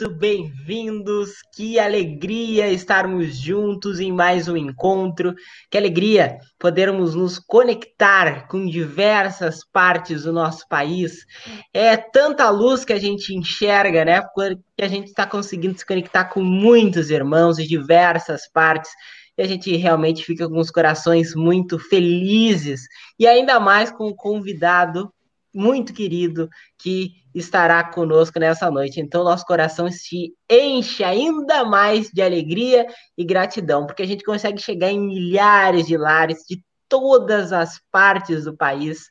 muito bem-vindos. Que alegria estarmos juntos em mais um encontro. Que alegria podermos nos conectar com diversas partes do nosso país. É tanta luz que a gente enxerga, né? Que a gente está conseguindo se conectar com muitos irmãos de diversas partes e a gente realmente fica com os corações muito felizes e ainda mais com o convidado muito querido que estará conosco nessa noite. Então, nosso coração se enche ainda mais de alegria e gratidão, porque a gente consegue chegar em milhares de lares de todas as partes do país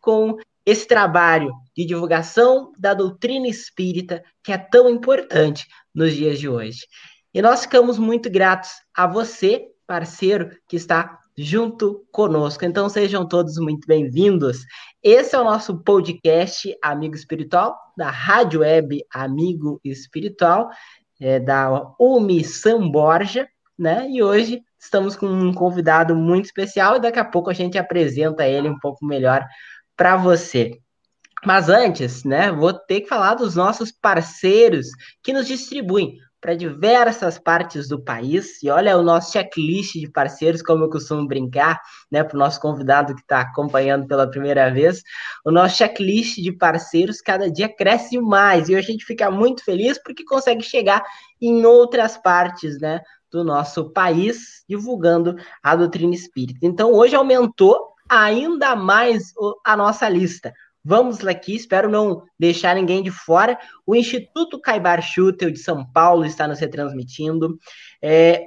com esse trabalho de divulgação da doutrina espírita que é tão importante nos dias de hoje. E nós ficamos muito gratos a você, parceiro, que está junto conosco. Então sejam todos muito bem-vindos. Esse é o nosso podcast Amigo Espiritual, da Rádio Web Amigo Espiritual, é, da Umi São Borja, né? E hoje estamos com um convidado muito especial e daqui a pouco a gente apresenta ele um pouco melhor para você. Mas antes, né, vou ter que falar dos nossos parceiros que nos distribuem para diversas partes do país. E olha o nosso checklist de parceiros, como eu costumo brincar, né, para o nosso convidado que está acompanhando pela primeira vez. O nosso checklist de parceiros cada dia cresce mais e a gente fica muito feliz porque consegue chegar em outras partes, né, do nosso país, divulgando a doutrina espírita. Então, hoje aumentou ainda mais a nossa lista. Vamos aqui, espero não deixar ninguém de fora. O Instituto Caibar Schutel de São Paulo está nos retransmitindo. É,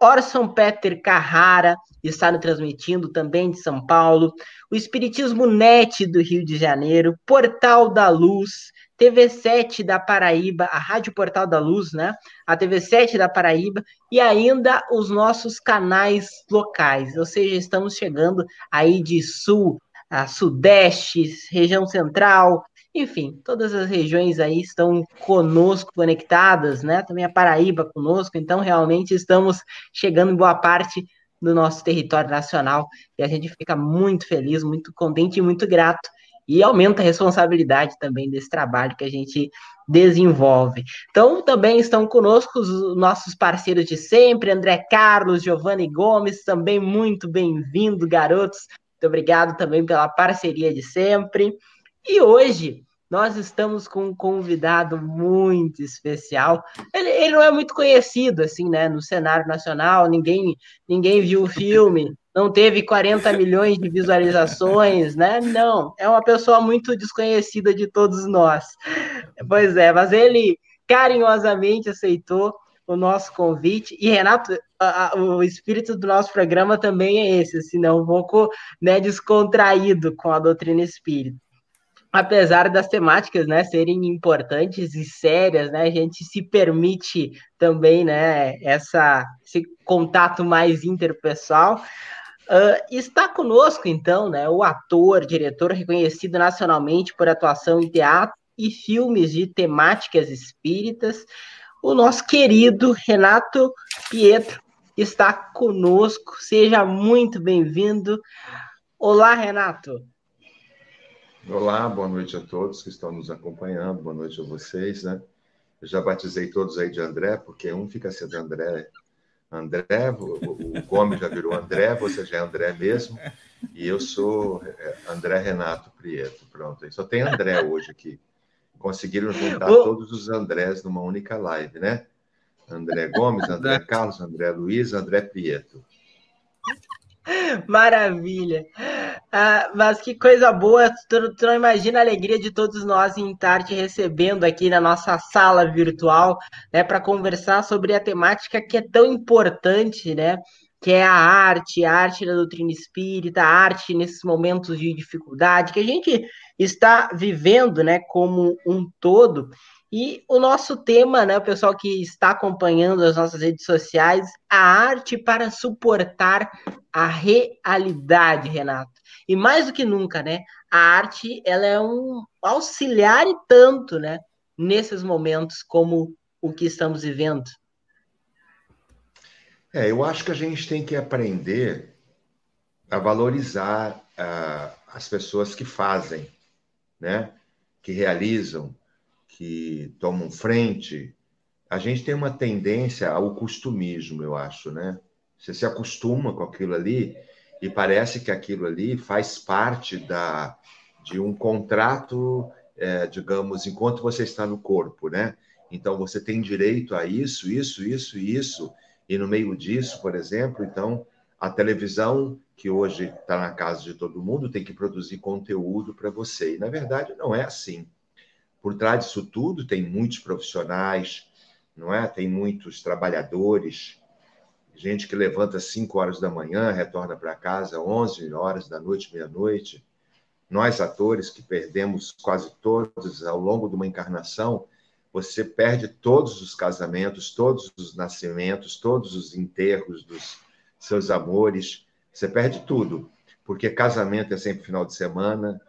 Orson Peter Carrara está nos transmitindo também de São Paulo. O Espiritismo Net do Rio de Janeiro. Portal da Luz. TV7 da Paraíba, a Rádio Portal da Luz, né? A TV7 da Paraíba e ainda os nossos canais locais, ou seja, estamos chegando aí de sul a Sudeste, região Central, enfim, todas as regiões aí estão conosco conectadas, né? Também a Paraíba conosco, então realmente estamos chegando em boa parte do nosso território nacional e a gente fica muito feliz, muito contente e muito grato e aumenta a responsabilidade também desse trabalho que a gente desenvolve. Então, também estão conosco os nossos parceiros de sempre, André Carlos, Giovanni Gomes, também muito bem-vindo, garotos. Muito obrigado também pela parceria de sempre. E hoje nós estamos com um convidado muito especial. Ele, ele, não é muito conhecido assim, né, no cenário nacional. Ninguém ninguém viu o filme. Não teve 40 milhões de visualizações, né? Não, é uma pessoa muito desconhecida de todos nós. Pois é, mas ele carinhosamente aceitou o nosso convite. E, Renato, a, o espírito do nosso programa também é esse, assim, né, um pouco né, descontraído com a doutrina espírita. Apesar das temáticas né, serem importantes e sérias, né, a gente se permite também né, essa, esse contato mais interpessoal. Uh, está conosco, então, né, o ator, diretor reconhecido nacionalmente por atuação em teatro e filmes de temáticas espíritas, o nosso querido Renato Pietro está conosco. Seja muito bem-vindo. Olá, Renato. Olá, boa noite a todos que estão nos acompanhando, boa noite a vocês, né? Eu já batizei todos aí de André, porque um fica sendo André, André, o, o Gomes já virou André, você já é André mesmo, e eu sou é, André Renato Prieto, pronto. Só tem André hoje aqui conseguiram juntar todos os Andrés numa única live, né? André Gomes, André Carlos, André Luiz, André Prieto. Maravilha! Ah, mas que coisa boa! Tu, tu, não imagina a alegria de todos nós em estar te recebendo aqui na nossa sala virtual, né, para conversar sobre a temática que é tão importante, né? Que é a arte, a arte da doutrina espírita, a arte nesses momentos de dificuldade, que a gente está vivendo, né, como um todo. E o nosso tema, né, o pessoal que está acompanhando as nossas redes sociais, a arte para suportar a realidade, Renato. E mais do que nunca, né, a arte ela é um auxiliar e tanto, né, nesses momentos como o que estamos vivendo. É, eu acho que a gente tem que aprender a valorizar uh, as pessoas que fazem, né? que realizam, que tomam frente, a gente tem uma tendência ao costumismo, eu acho, né? Você se acostuma com aquilo ali e parece que aquilo ali faz parte da, de um contrato, é, digamos, enquanto você está no corpo, né? Então você tem direito a isso, isso, isso, isso, e no meio disso, por exemplo, então a televisão que hoje está na casa de todo mundo tem que produzir conteúdo para você. E na verdade não é assim. Por trás disso tudo tem muitos profissionais, não é? Tem muitos trabalhadores, gente que levanta às 5 horas da manhã, retorna para casa às 11 horas da noite, meia-noite. Nós, atores, que perdemos quase todos ao longo de uma encarnação, você perde todos os casamentos, todos os nascimentos, todos os enterros dos seus amores, você perde tudo, porque casamento é sempre final de semana,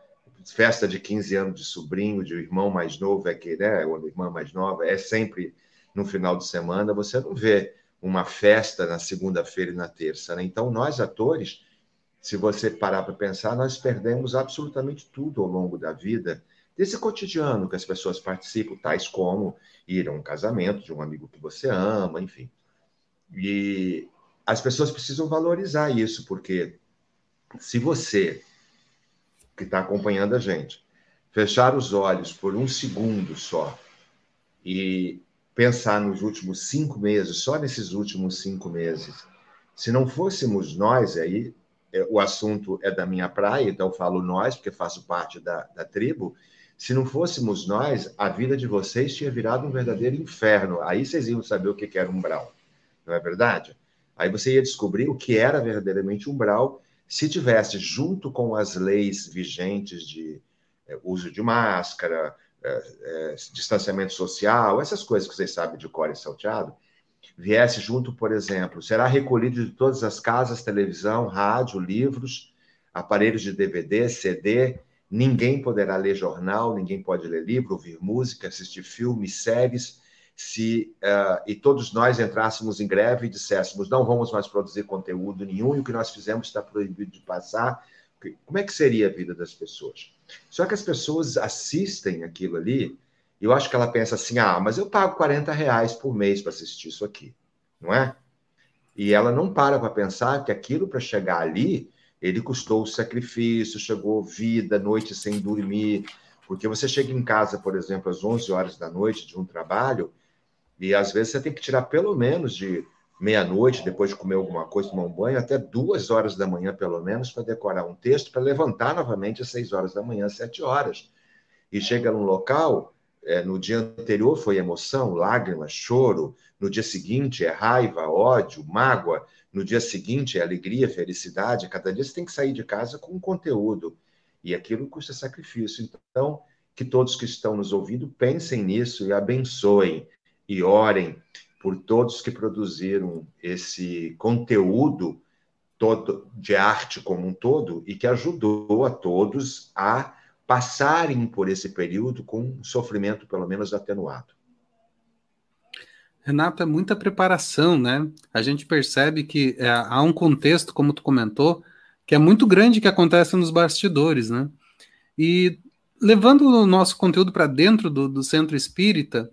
festa de 15 anos de sobrinho, de um irmão mais novo, é que, né, ou irmã mais nova, é sempre no final de semana, você não vê uma festa na segunda-feira e na terça. Né? Então, nós, atores, se você parar para pensar, nós perdemos absolutamente tudo ao longo da vida, desse cotidiano que as pessoas participam, tais como ir a um casamento de um amigo que você ama, enfim. E as pessoas precisam valorizar isso, porque se você, que está acompanhando a gente, fechar os olhos por um segundo só e pensar nos últimos cinco meses, só nesses últimos cinco meses, se não fôssemos nós, aí é, o assunto é da minha praia, então falo nós, porque faço parte da, da tribo. Se não fôssemos nós, a vida de vocês tinha virado um verdadeiro inferno. Aí vocês iam saber o que era umbral, não é verdade? Aí você ia descobrir o que era verdadeiramente umbral se tivesse, junto com as leis vigentes de é, uso de máscara, é, é, distanciamento social, essas coisas que vocês sabem de cor e salteado, viesse junto, por exemplo, será recolhido de todas as casas, televisão, rádio, livros, aparelhos de DVD, CD, ninguém poderá ler jornal, ninguém pode ler livro, ouvir música, assistir filmes, séries, se uh, e todos nós entrássemos em greve e disséssemos não vamos mais produzir conteúdo nenhum e o que nós fizemos está proibido de passar, como é que seria a vida das pessoas? Só que as pessoas assistem aquilo ali, e eu acho que ela pensa assim: ah, mas eu pago 40 reais por mês para assistir isso aqui, não é? E ela não para para pensar que aquilo para chegar ali, ele custou sacrifício, chegou vida, noite sem dormir. Porque você chega em casa, por exemplo, às 11 horas da noite de um trabalho, e às vezes você tem que tirar pelo menos de meia-noite, depois de comer alguma coisa, tomar um banho, até duas horas da manhã, pelo menos, para decorar um texto, para levantar novamente às seis horas da manhã, sete horas. E chega num local, é, no dia anterior foi emoção, lágrimas, choro, no dia seguinte é raiva, ódio, mágoa, no dia seguinte é alegria, felicidade. Cada dia você tem que sair de casa com um conteúdo. E aquilo custa sacrifício. Então, que todos que estão nos ouvindo pensem nisso e abençoem e orem por todos que produziram esse conteúdo todo de arte como um todo e que ajudou a todos a passarem por esse período com um sofrimento pelo menos atenuado. Renato, é muita preparação, né? A gente percebe que é, há um contexto, como tu comentou, que é muito grande que acontece nos bastidores, né? E levando o nosso conteúdo para dentro do, do centro espírita,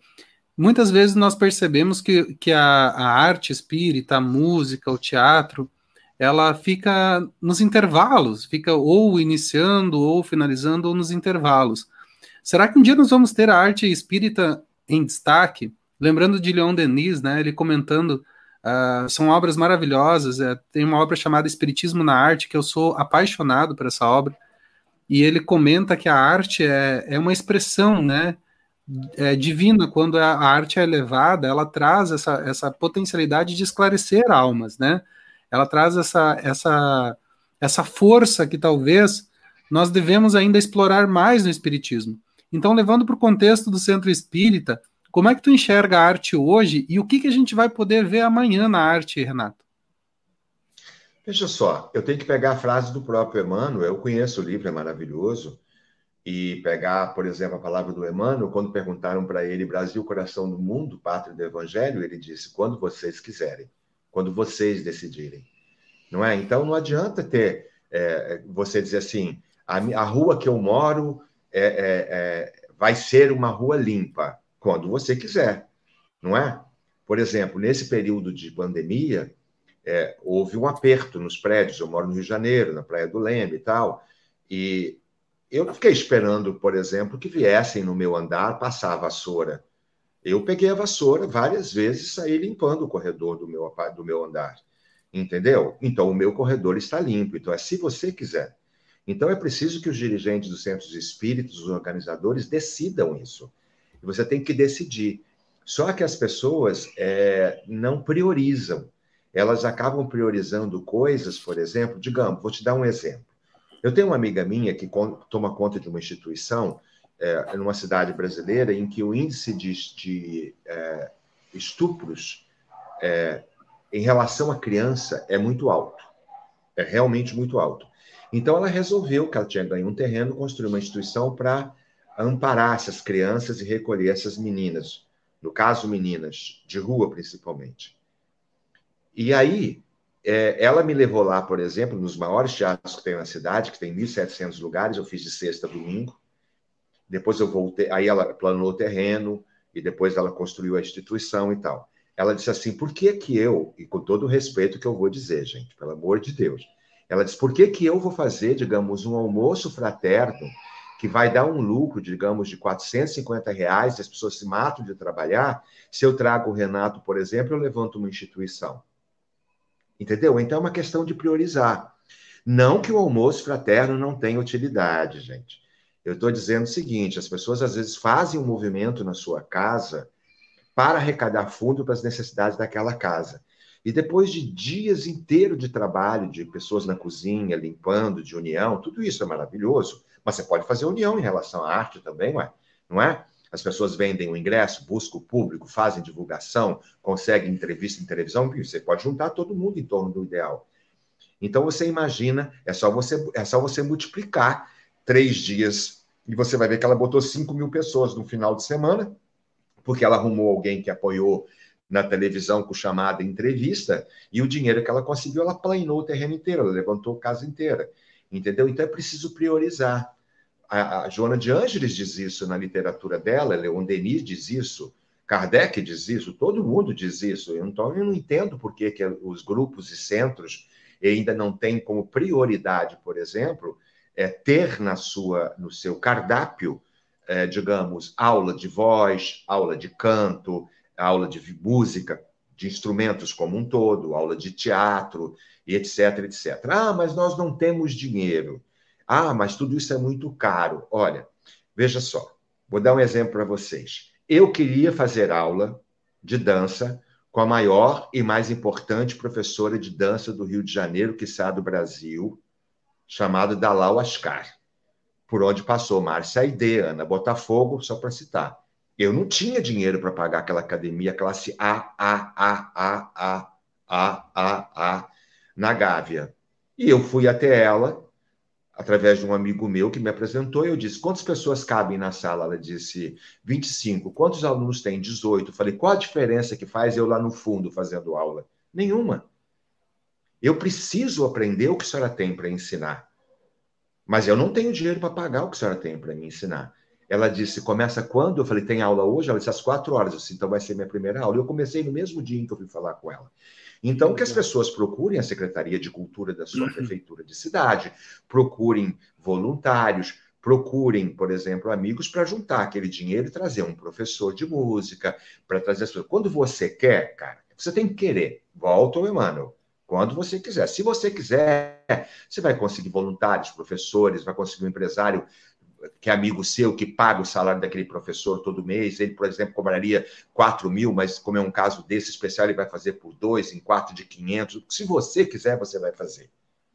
muitas vezes nós percebemos que, que a, a, arte espírita, a música, o teatro, ela fica nos intervalos, fica ou iniciando, ou finalizando, ou nos intervalos. Será que um dia nós vamos ter a arte espírita em destaque? Lembrando de Leon Denis, né, ele comentando, uh, são obras maravilhosas, é, tem uma obra chamada Espiritismo na Arte, que eu sou apaixonado por essa obra, e ele comenta que a arte é, é uma expressão, né, é, divina, quando a arte é elevada, ela traz essa, essa potencialidade de esclarecer almas, né? Ela traz essa, essa, essa força que talvez nós devemos ainda explorar mais no Espiritismo. Então, levando para o contexto do centro espírita, como é que tu enxerga a arte hoje e o que, que a gente vai poder ver amanhã na arte, Renato? Veja só, eu tenho que pegar a frase do próprio Emmanuel, eu conheço o livro, é maravilhoso, e pegar, por exemplo, a palavra do Emmanuel, quando perguntaram para ele, Brasil, coração do mundo, pátria do evangelho, ele disse, quando vocês quiserem, quando vocês decidirem. Não é? Então, não adianta ter, é, você dizer assim, a, a, rua que eu moro é, é, é vai ser uma rua limpa quando você quiser, não é? Por exemplo, nesse período de pandemia, é, houve um aperto nos prédios. Eu moro no Rio de Janeiro, na Praia do Leme e tal, e eu não fiquei esperando, por exemplo, que viessem no meu andar passar a vassoura. Eu peguei a vassoura várias vezes e saí limpando o corredor do meu, do meu andar. Entendeu? Então, o meu corredor está limpo. Então, é se você quiser. Então, é preciso que os dirigentes dos centros espíritos, os organizadores, decidam isso. E você tem que decidir. Só que as pessoas é, não priorizam. Elas acabam priorizando coisas, por exemplo, digamos, vou te dar um exemplo. Eu tenho uma amiga minha que toma conta de uma instituição é, numa cidade brasileira em que o índice de, de é, estupros é, em relação à criança é muito alto. É realmente muito alto. Então, ela resolveu que ela tinha ganho um terreno, construir uma instituição para amparar essas crianças e recolher essas meninas, no caso, meninas de rua, principalmente. E aí, é, ela me levou lá, por exemplo, nos maiores teatros que tem na cidade, que tem 1.700 lugares, eu fiz de sexta a domingo. Depois eu voltei, aí ela planou o terreno, e depois ela construiu a instituição e tal ela disse assim: por que que eu, e com todo o respeito que eu vou dizer, gente, pelo amor de Deus, ela disse: por que que eu vou fazer, digamos, um almoço fraterno que vai dar um lucro, digamos, de 450 reais, e as pessoas se matam de trabalhar, se eu trago o Renato, por exemplo, eu levanto uma instituição. Entendeu? Então é uma questão de priorizar. Não que o almoço fraterno não tenha utilidade, gente. Eu estou dizendo o seguinte: as pessoas às vezes fazem um movimento na sua casa para arrecadar fundo para as necessidades daquela casa. E depois de dias inteiros de trabalho, de pessoas na cozinha, limpando, de união, tudo isso é maravilhoso. Mas você pode fazer união em relação à arte também, ué? não é? As pessoas vendem o ingresso, buscam o público, fazem divulgação, conseguem entrevista em televisão, você pode juntar todo mundo em torno do ideal. Então você imagina, é só você, é só você multiplicar três dias e você vai ver que ela botou 5 mil pessoas no final de semana porque ela arrumou alguém que apoiou na televisão com chamada entrevista, e o dinheiro que ela conseguiu, ela planeou o terreno inteiro, ela levantou a casa inteira. Entendeu? Então é preciso priorizar. A, a Joana de Ângeles diz isso na literatura dela, Leon Denis diz isso, Kardec diz isso, todo mundo diz isso. Então eu não entendo por que, que os grupos e centros ainda não têm como prioridade, por exemplo, é ter na sua, no seu cardápio é, digamos, aula de voz, aula de canto, aula de música, de instrumentos como um todo, aula de teatro, etc, etc. Ah, mas nós não temos dinheiro. Ah, mas tudo isso é muito caro. Olha, veja só, vou dar um exemplo para vocês. Eu queria fazer aula de dança com a maior e mais importante professora de dança do Rio de Janeiro, que está do Brasil, chamada Dalal Ascar por onde passou Márcia Aide, Ana Botafogo, só para citar. Eu não tinha dinheiro para pagar aquela academia classe A, A, A, A, A, A, A, A, na Gávea. E eu fui até ela, através de um amigo meu que me apresentou, eu disse: quantas pessoas cabem na sala? Ela disse: 25. Quantos alunos tem? 18. Eu falei: qual a diferença que faz eu lá no fundo fazendo aula? Nenhuma. Eu preciso aprender o que a senhora tem para ensinar. Mas eu não tenho dinheiro para pagar o que a senhora tem para me ensinar. Ela disse, começa quando? Eu falei, tem aula hoje? Ela disse, às quatro horas. Eu disse, então vai ser minha primeira aula. Eu comecei no mesmo dia em que eu fui falar com ela. Então, que as pessoas procurem a Secretaria de Cultura da sua uhum. prefeitura de cidade, procurem voluntários, procurem, por exemplo, amigos para juntar aquele dinheiro e trazer um professor de música, para trazer as pessoas. Quando você quer, cara, você tem que querer. Volta ao Emmanuel quando você quiser. Se você quiser, você vai conseguir voluntários, professores, vai conseguir um empresário que é amigo seu, que paga o salário daquele professor todo mês. Ele, por exemplo, cobraria 4 mil, mas como é um caso desse especial, ele vai fazer por dois, em quatro de 500. Se você quiser, você vai fazer.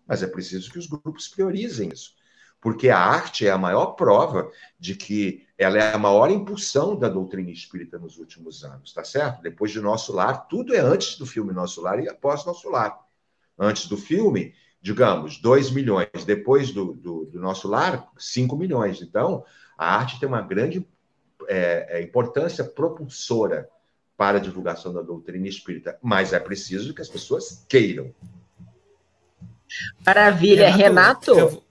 Mas é preciso que os grupos priorizem isso. Porque a arte é a maior prova de que ela é a maior impulsão da doutrina espírita nos últimos anos, tá certo? Depois de Nosso Lar, tudo é antes do filme Nosso Lar e após Nosso Lar antes do filme, digamos, 2 milhões. Depois do, do, do, nosso lar, 5 milhões. Então, a arte tem uma grande é, é, importância propulsora para a divulgação da doutrina espírita, mas é preciso que as pessoas queiram. Maravilha, Renato. Renato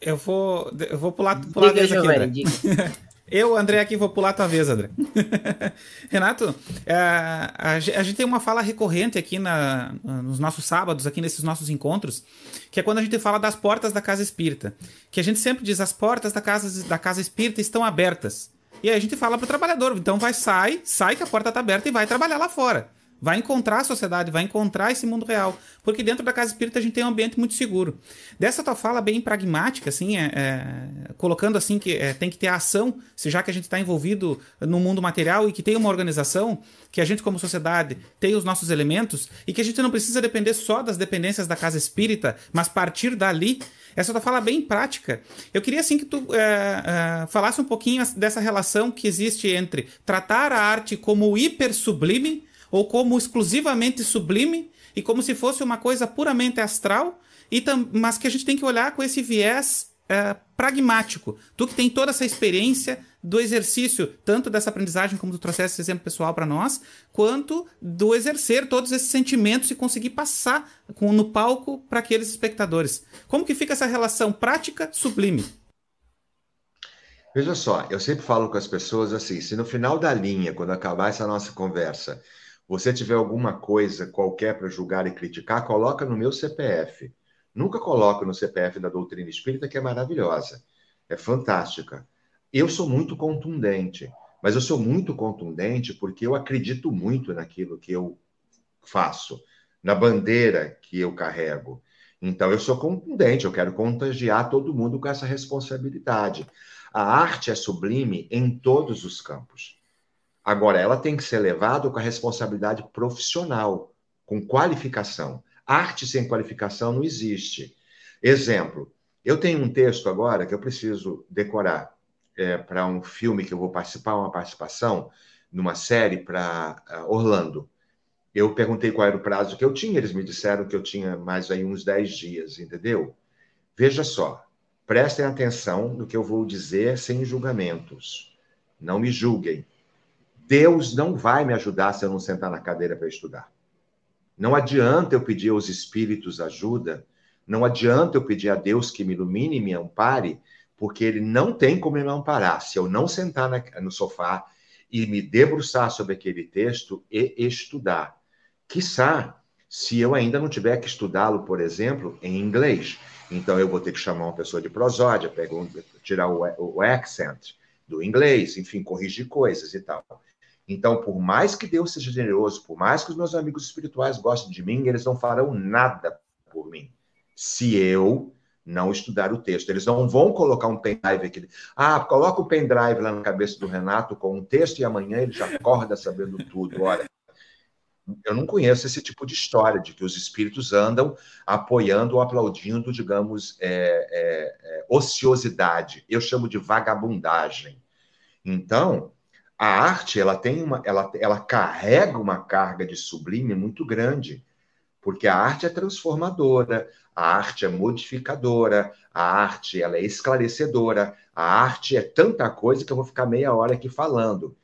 eu, eu, vou, eu vou pular, pular diga, aqui, Eu, André, aqui vou pular a tua vez, André. Renato, é, a, gente tem uma fala recorrente aqui na, nos nossos sábados, aqui nesses nossos encontros, que é quando a gente fala das portas da casa espírita. Que a gente sempre diz as portas da casa, da casa espírita estão abertas. E aí a gente fala para o trabalhador, então vai, sai, sai que a porta está aberta e vai trabalhar lá fora. Vai encontrar a sociedade, vai encontrar esse mundo real. Porque dentro da casa espírita a gente tem um ambiente muito seguro. Dessa tua fala bem pragmática, assim, é, é, colocando assim que é, tem que ter ação, se já que a gente está envolvido no mundo material e que tem uma organização, que a gente, como sociedade, tem os nossos elementos e que a gente não precisa depender só das dependências da casa espírita, mas partir dali. Essa tua fala bem prática. Eu queria assim que tu é, é, falasse um pouquinho dessa relação que existe entre tratar a arte como hiper sublime ou como exclusivamente sublime e como se fosse uma coisa puramente astral, e mas que a gente tem que olhar com esse viés é, pragmático. Tu que tem toda essa experiência do exercício, tanto dessa aprendizagem, como tu trouxeste esse exemplo pessoal para nós, quanto do exercer todos esses sentimentos e conseguir passar com, no palco para aqueles espectadores. Como que fica essa relação prática sublime? Veja só, eu sempre falo com as pessoas assim: se no final da linha, quando acabar essa nossa conversa, você tiver alguma coisa qualquer para julgar e criticar, coloca no meu CPF. Nunca coloca no CPF da doutrina espírita, que é maravilhosa, é fantástica. Eu sou muito contundente, mas eu sou muito contundente porque eu acredito muito naquilo que eu faço, na bandeira que eu carrego. Então, eu sou contundente, eu quero contagiar todo mundo com essa responsabilidade. A arte é sublime em todos os campos. Agora, ela tem que ser levada com a responsabilidade profissional, com qualificação. Arte sem qualificação não existe. Exemplo, eu tenho um texto agora que eu preciso decorar é, para um filme que eu vou participar, uma participação numa série para uh, Orlando. Eu perguntei qual era o prazo que eu tinha, eles me disseram que eu tinha mais aí uns 10 dias, entendeu? Veja só, prestem atenção no que eu vou dizer sem julgamentos. Não me julguem. Deus não vai me ajudar se eu não sentar na cadeira para estudar. Não adianta eu pedir aos espíritos ajuda, não adianta eu pedir a Deus que me ilumine e me ampare, porque ele não tem como me amparar se eu não sentar no sofá e me debruçar sobre aquele texto e estudar. Quiçá, se eu ainda não tiver que estudá-lo, por exemplo, em inglês. Então eu vou ter que chamar uma pessoa de prosódia, tirar o, o accent do inglês, enfim, corrigir coisas e tal. Então, por mais que Deus seja generoso, por mais que os meus amigos espirituais gostem de mim, eles não farão nada por mim. Se eu não estudar o texto. Eles não vão colocar um pendrive aqui. Ah, coloca o pendrive lá na cabeça do Renato com um texto e amanhã ele já acorda sabendo tudo. Olha, eu não conheço esse tipo de história de que os espíritos andam apoiando ou aplaudindo, digamos, é, é, é, ociosidade. Eu chamo de vagabundagem. Então, a arte ela tem uma, ela, ela carrega uma carga de sublime muito grande, porque a arte é transformadora, a arte é modificadora, a arte ela é esclarecedora, a arte é tanta coisa que eu vou ficar meia hora aqui falando.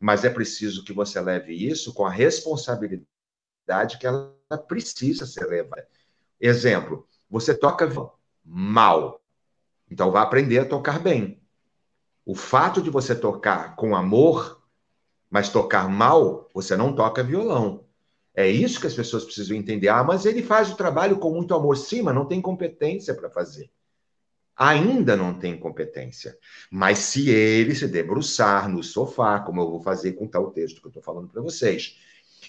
Mas é preciso que você leve isso com a responsabilidade que ela precisa ser levada. Exemplo, você toca mal, então vá aprender a tocar bem. O fato de você tocar com amor, mas tocar mal, você não toca violão. É isso que as pessoas precisam entender. Ah, mas ele faz o trabalho com muito amor. Sim, mas não tem competência para fazer. Ainda não tem competência. Mas se ele se debruçar no sofá, como eu vou fazer com tal texto que eu estou falando para vocês,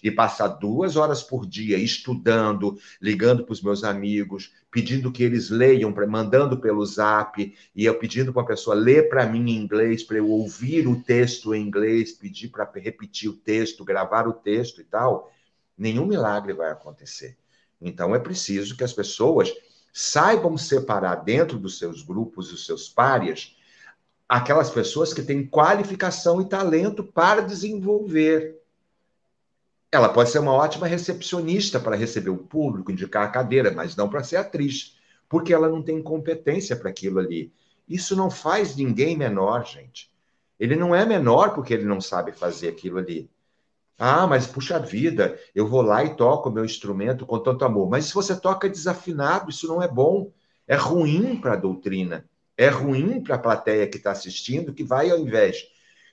e passar duas horas por dia estudando, ligando para os meus amigos, pedindo que eles leiam, mandando pelo zap, e eu pedindo para a pessoa ler para mim em inglês, para eu ouvir o texto em inglês, pedir para repetir o texto, gravar o texto e tal, nenhum milagre vai acontecer. Então é preciso que as pessoas saibam separar dentro dos seus grupos, os seus párias, aquelas pessoas que têm qualificação e talento para desenvolver ela pode ser uma ótima recepcionista para receber o público, indicar a cadeira, mas não para ser atriz, porque ela não tem competência para aquilo ali. Isso não faz ninguém menor, gente. Ele não é menor porque ele não sabe fazer aquilo ali. Ah, mas puxa vida, eu vou lá e toco o meu instrumento com tanto amor. Mas se você toca desafinado, isso não é bom. É ruim para a doutrina. É ruim para a plateia que está assistindo, que vai, ao invés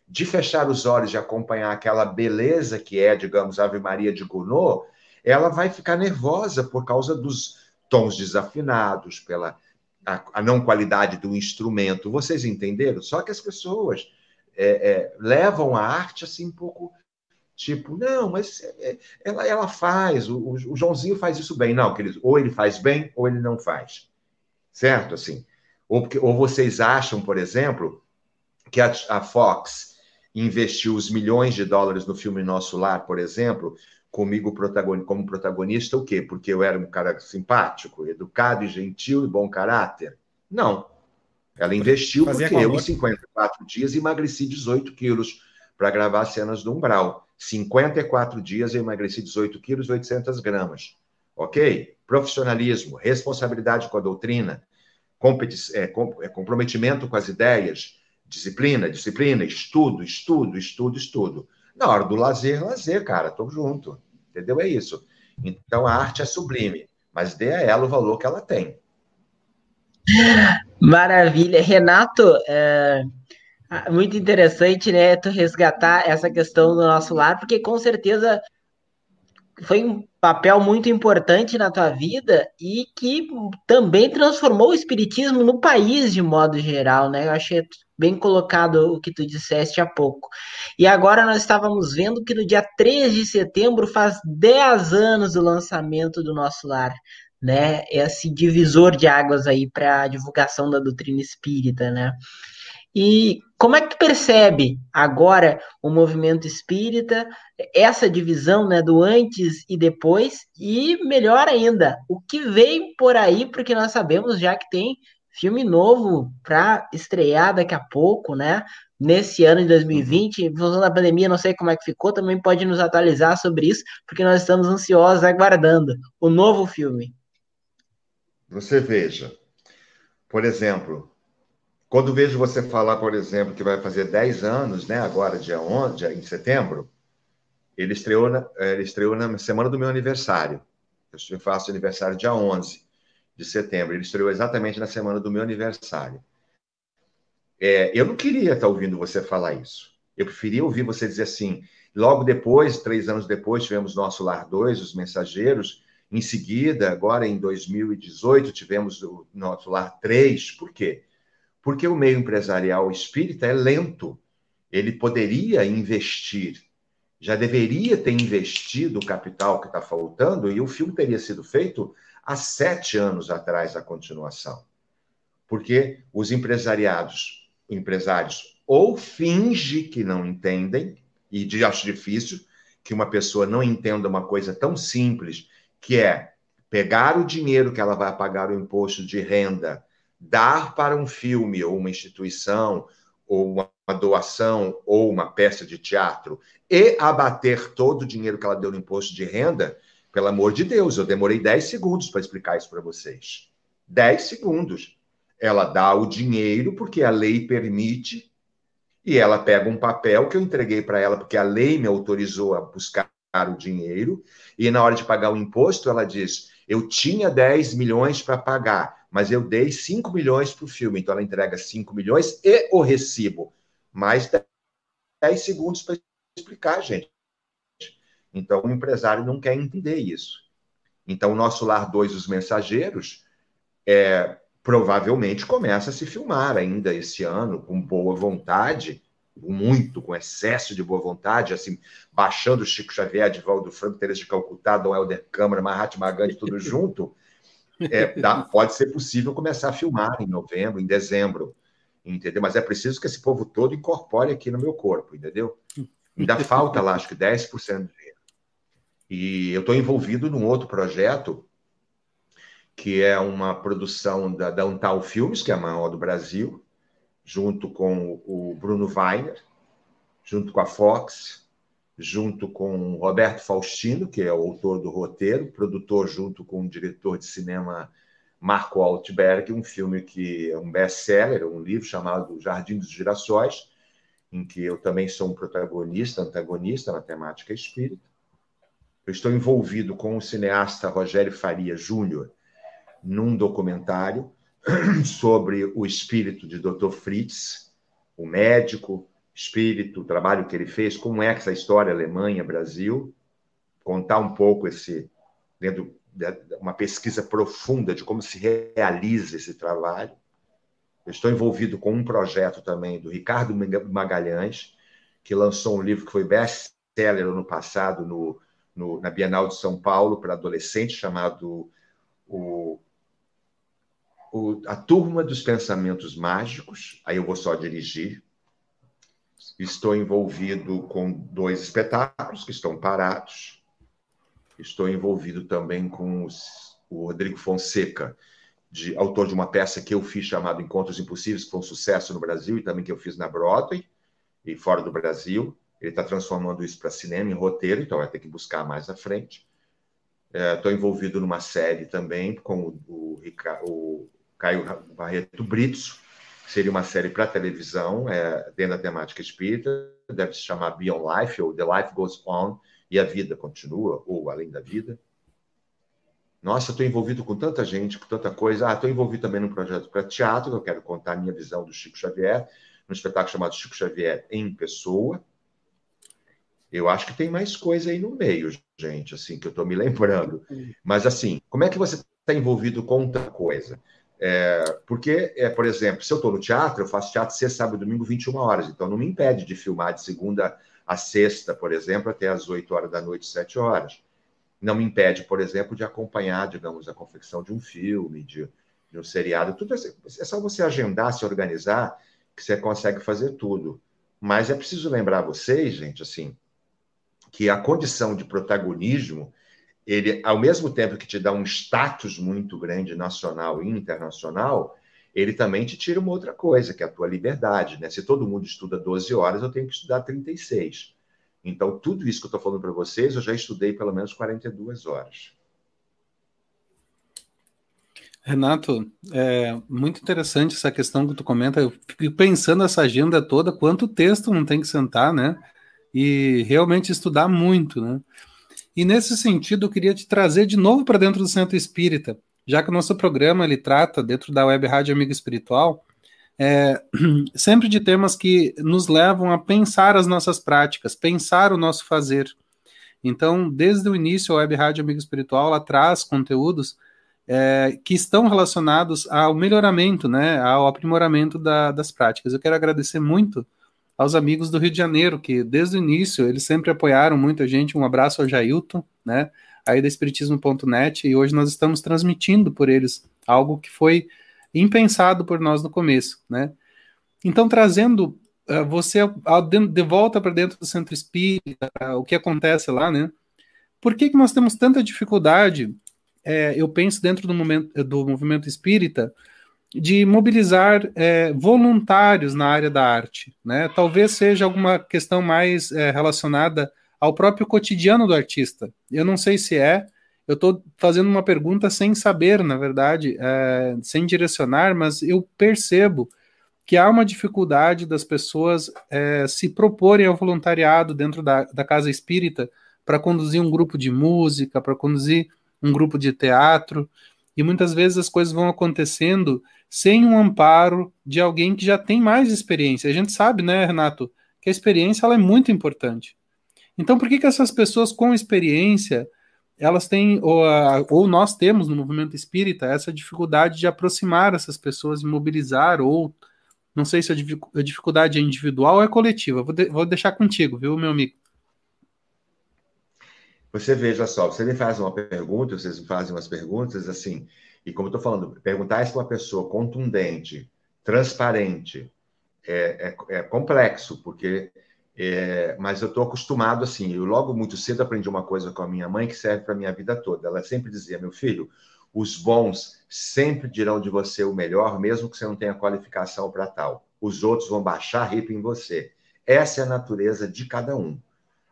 de fechar os olhos e acompanhar aquela beleza que é, digamos, Ave Maria de Gounod, ela vai ficar nervosa por causa dos tons desafinados, pela a, a não qualidade do instrumento. Vocês entenderam? Só que as pessoas é, é, levam a arte assim um pouco tipo, não, mas é, é ela, ela faz, o, o, Joãozinho faz isso bem. Não, queridos, ou ele faz bem ou ele não faz. Certo? Assim. Ou, porque, ou vocês acham, por exemplo, que a, a Fox investiu os milhões de dólares no filme Nosso Lar, por exemplo, comigo como protagonista, o quê? Porque eu era um cara simpático, educado e gentil e bom caráter? Não. Ela investiu Fazia porque eu, em 54 dias, emagreci 18 quilos para gravar cenas do Umbral. 54 dias eu emagreci 18 quilos e 800 gramas. Ok? Profissionalismo, responsabilidade com a doutrina, é, é, comprometimento com as ideias, disciplina, disciplina, estudo, estudo, estudo, estudo. Na hora do lazer, lazer, cara, tô junto. Entendeu? É isso. Então a arte é sublime, mas dê a ela o valor que ela tem. Maravilha. Renato, é muito interessante, né, tu resgatar essa questão do nosso lar, porque com certeza foi um papel muito importante na tua vida e que também transformou o espiritismo no país de modo geral, né? Eu achei bem colocado o que tu disseste há pouco. E agora nós estávamos vendo que no dia 3 de setembro faz 10 anos do lançamento do nosso lar, né? Esse divisor de águas aí para a divulgação da doutrina espírita, né? E como é que tu percebe agora o movimento espírita, essa divisão né, do antes e depois, e melhor ainda, o que vem por aí, porque nós sabemos já que tem filme novo para estrear daqui a pouco, né? Nesse ano de 2020, em função da pandemia, não sei como é que ficou, também pode nos atualizar sobre isso, porque nós estamos ansiosos aguardando o novo filme. Você veja, por exemplo, quando vejo você falar, por exemplo, que vai fazer 10 anos, né, agora, dia 11, dia, em setembro, ele estreou, na, eh, ele estreou na semana do meu aniversário. Eu faço aniversário dia 11 de setembro. Ele estreou exatamente na semana do meu aniversário. É, eu não queria estar ouvindo você falar isso. Eu preferia ouvir você dizer assim. Logo depois, três anos depois, tivemos Nosso Lar 2, Os Mensageiros. Em seguida, agora em 2018, tivemos o Nosso Lar 3. Por quê? Porque o meio empresarial espírita é lento. Ele poderia investir, já deveria ter investido o capital que está faltando, e o filme teria sido feito há sete anos atrás a continuação. Porque os empresariados, empresários, ou finge que não entendem, e acho difícil que uma pessoa não entenda uma coisa tão simples, que é pegar o dinheiro que ela vai pagar o imposto de renda dar para um filme ou uma instituição ou uma doação ou uma peça de teatro e abater todo o dinheiro que ela deu no imposto de renda, pelo amor de Deus, eu demorei 10 segundos para explicar isso para vocês. 10 segundos. Ela dá o dinheiro porque a lei permite e ela pega um papel que eu entreguei para ela porque a lei me autorizou a buscar o dinheiro e na hora de pagar o imposto ela diz: "Eu tinha 10 milhões para pagar, mas eu dei 5 milhões para o filme, então ela entrega 5 milhões e o recibo. Mais 10 segundos para explicar, gente. Então, o empresário não quer entender isso. Então, o nosso Lar 2, Os Mensageiros, é, provavelmente começa a se filmar ainda esse ano, com boa vontade, muito, com excesso de boa vontade, assim, baixando Chico Xavier, Divaldo Franco, Teresa de Calcutá, Dom Helder Câmara, Mahatma Gandhi, tudo junto, é, dá, pode ser possível começar a filmar em novembro, em dezembro, entendeu? Mas é preciso que esse povo todo incorpore aqui no meu corpo, entendeu? Ainda falta lá, acho que 10% de dinheiro. E eu estou envolvido num outro projeto, que é uma produção da Downtown Filmes, que é a maior do Brasil, junto com o Bruno Weiner, junto com a Fox, junto com Roberto Faustino, que é o autor do roteiro, produtor junto com o diretor de cinema Marco Altberg, um filme que é um best-seller, um livro chamado Jardim dos Girassóis, em que eu também sou um protagonista, antagonista na temática espírita. Eu estou envolvido com o cineasta Rogério Faria Júnior num documentário sobre o espírito de Dr. Fritz, o médico, espírito, o trabalho que ele fez, como é essa história Alemanha-Brasil, contar um pouco esse, dentro de uma pesquisa profunda de como se realiza esse trabalho. Eu estou envolvido com um projeto também do Ricardo Magalhães, que lançou um livro que foi best-seller ano passado no, no, na Bienal de São Paulo para adolescentes, chamado o, o, A Turma dos Pensamentos Mágicos. Aí eu vou só dirigir. Estou envolvido com dois espetáculos que estão parados. Estou envolvido também com os, o Rodrigo Fonseca, de, autor de uma peça que eu fiz chamada Encontros Impossíveis, que foi um sucesso no Brasil e também que eu fiz na Broadway e fora do Brasil. Ele está transformando isso para cinema em roteiro, então vai ter que buscar mais à frente. Estou é, envolvido numa série também com o, o, o Caio Barreto Brito, que seria uma série para televisão, é, dentro da temática espírita, deve se chamar Beyond Life, ou The Life Goes On, e a vida continua, ou além da vida. Nossa, estou envolvido com tanta gente, com tanta coisa. Ah, estou envolvido também num projeto para teatro, que eu quero contar a minha visão do Chico Xavier, num espetáculo chamado Chico Xavier em Pessoa. Eu acho que tem mais coisa aí no meio, gente, assim, que eu estou me lembrando. Mas, assim, como é que você está envolvido com tanta coisa? É, porque, é, por exemplo, se eu estou no teatro, eu faço teatro sexta, sábado e domingo, 21 horas. Então, não me impede de filmar de segunda a sexta, por exemplo, até as 8 horas da noite, 7 horas. Não me impede, por exemplo, de acompanhar, digamos, a confecção de um filme, de, de um seriado. Tudo é, é só você agendar, se organizar, que você consegue fazer tudo. Mas é preciso lembrar vocês, gente, assim, que a condição de protagonismo, ele, ao mesmo tempo que te dá um status muito grande nacional e internacional, ele também te tira uma outra coisa, que é a tua liberdade. Né? Se todo mundo estuda 12 horas, eu tenho que estudar 36. Então, tudo isso que eu estou falando para vocês, eu já estudei pelo menos 42 horas. Renato, é muito interessante essa questão que tu comenta. Eu fico pensando essa agenda toda, quanto texto não tem que sentar, né? E realmente estudar muito, né? E nesse sentido, eu queria te trazer de novo para dentro do Centro Espírita, já que o nosso programa ele trata, dentro da Web Rádio Amigo Espiritual, é, sempre de temas que nos levam a pensar as nossas práticas, pensar o nosso fazer. Então, desde o início, a Web Rádio Amigo Espiritual ela traz conteúdos é, que estão relacionados ao melhoramento, né, ao aprimoramento da, das práticas. Eu quero agradecer muito aos amigos do Rio de Janeiro, que desde o início eles sempre apoiaram muito a gente. Um abraço ao Jailton, né, aí da Espiritismo.net, e hoje nós estamos transmitindo por eles algo que foi impensado por nós no começo, né? Então, trazendo uh, você de volta para dentro do centro espírita, uh, o que acontece lá, né? Por que, que nós temos tanta dificuldade, é, eu penso, dentro do, momento, do movimento espírita, de mobilizar é, voluntários na área da arte, né? Talvez seja alguma questão mais é, relacionada ao próprio cotidiano do artista. Eu não sei se é, eu estou fazendo uma pergunta sem saber, na verdade, é, sem direcionar, mas eu percebo que há uma dificuldade das pessoas é, se proporem ao voluntariado dentro da, da casa espírita para conduzir um grupo de música, para conduzir um grupo de teatro, e muitas vezes as coisas vão acontecendo sem um amparo de alguém que já tem mais experiência. A gente sabe, né, Renato, que a experiência ela é muito importante. Então, por que, que essas pessoas com experiência elas têm, ou, ou, nós temos no movimento espírita, essa dificuldade de aproximar essas pessoas e mobilizar, ou não sei se a dificuldade é individual ou é coletiva. Vou, de, vou deixar contigo, viu, meu amigo? Você veja só, você me faz uma pergunta, vocês me fazem umas perguntas assim, e como eu estou falando, perguntar isso para uma pessoa contundente, transparente, é, é, é complexo, porque é, mas eu estou acostumado assim. Eu logo muito cedo aprendi uma coisa com a minha mãe que serve para a minha vida toda. Ela sempre dizia: meu filho, os bons sempre dirão de você o melhor, mesmo que você não tenha qualificação para tal. Os outros vão baixar ripa em você. Essa é a natureza de cada um.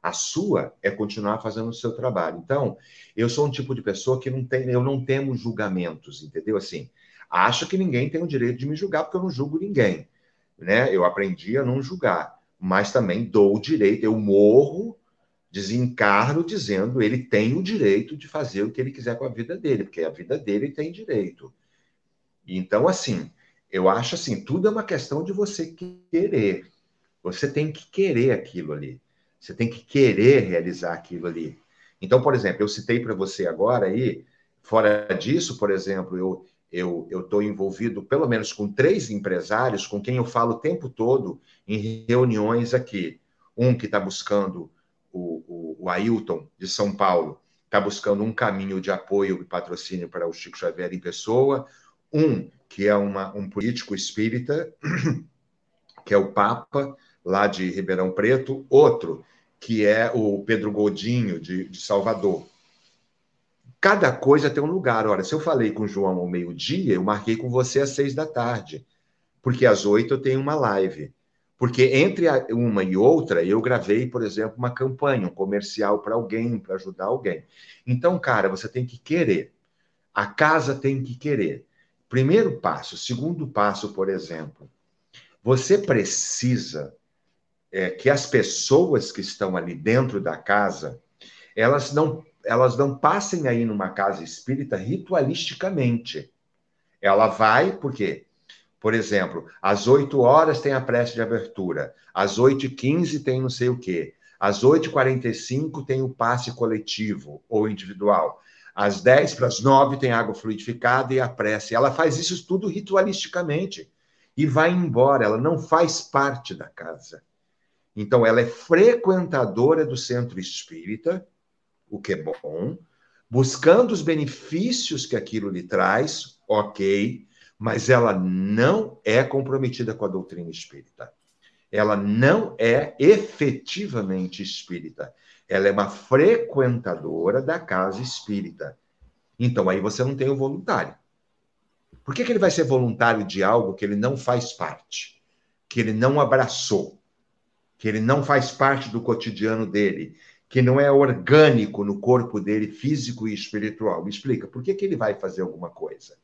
A sua é continuar fazendo o seu trabalho. Então, eu sou um tipo de pessoa que não tem, eu não temo julgamentos, entendeu? Assim, acho que ninguém tem o direito de me julgar porque eu não julgo ninguém, né? Eu aprendi a não julgar mas também dou o direito, eu morro, desencarno dizendo ele tem o direito de fazer o que ele quiser com a vida dele, porque a vida dele tem direito. Então, assim, eu acho assim, tudo é uma questão de você querer. Você tem que querer aquilo ali. Você tem que querer realizar aquilo ali. Então, por exemplo, eu citei para você agora aí, fora disso, por exemplo, eu eu estou envolvido pelo menos com três empresários com quem eu falo o tempo todo em reuniões aqui. Um que está buscando, o, o, o Ailton, de São Paulo, está buscando um caminho de apoio e patrocínio para o Chico Xavier em pessoa. Um que é uma, um político espírita, que é o Papa, lá de Ribeirão Preto. Outro que é o Pedro Godinho, de, de Salvador Cada coisa tem um lugar. Olha, se eu falei com o João ao meio-dia, eu marquei com você às seis da tarde, porque às oito eu tenho uma live. Porque entre uma e outra, eu gravei, por exemplo, uma campanha, um comercial para alguém, para ajudar alguém. Então, cara, você tem que querer. A casa tem que querer. Primeiro passo. Segundo passo, por exemplo, você precisa é, que as pessoas que estão ali dentro da casa, elas não elas não passem aí numa casa espírita ritualisticamente. Ela vai, por quê? Por exemplo, às 8 horas tem a prece de abertura, às 8h15 tem não sei o quê, às 8h45 tem o passe coletivo ou individual, às 10 para as 9 tem água fluidificada e a prece. Ela faz isso tudo ritualisticamente e vai embora, ela não faz parte da casa. Então, ela é frequentadora do centro espírita, o que é bom, buscando os benefícios que aquilo lhe traz, ok, mas ela não é comprometida com a doutrina espírita. Ela não é efetivamente espírita. Ela é uma frequentadora da casa espírita. Então aí você não tem o voluntário. Por que, que ele vai ser voluntário de algo que ele não faz parte, que ele não abraçou, que ele não faz parte do cotidiano dele, que não é orgânico no corpo dele, físico e espiritual. Me explica, por que, que ele vai fazer alguma coisa?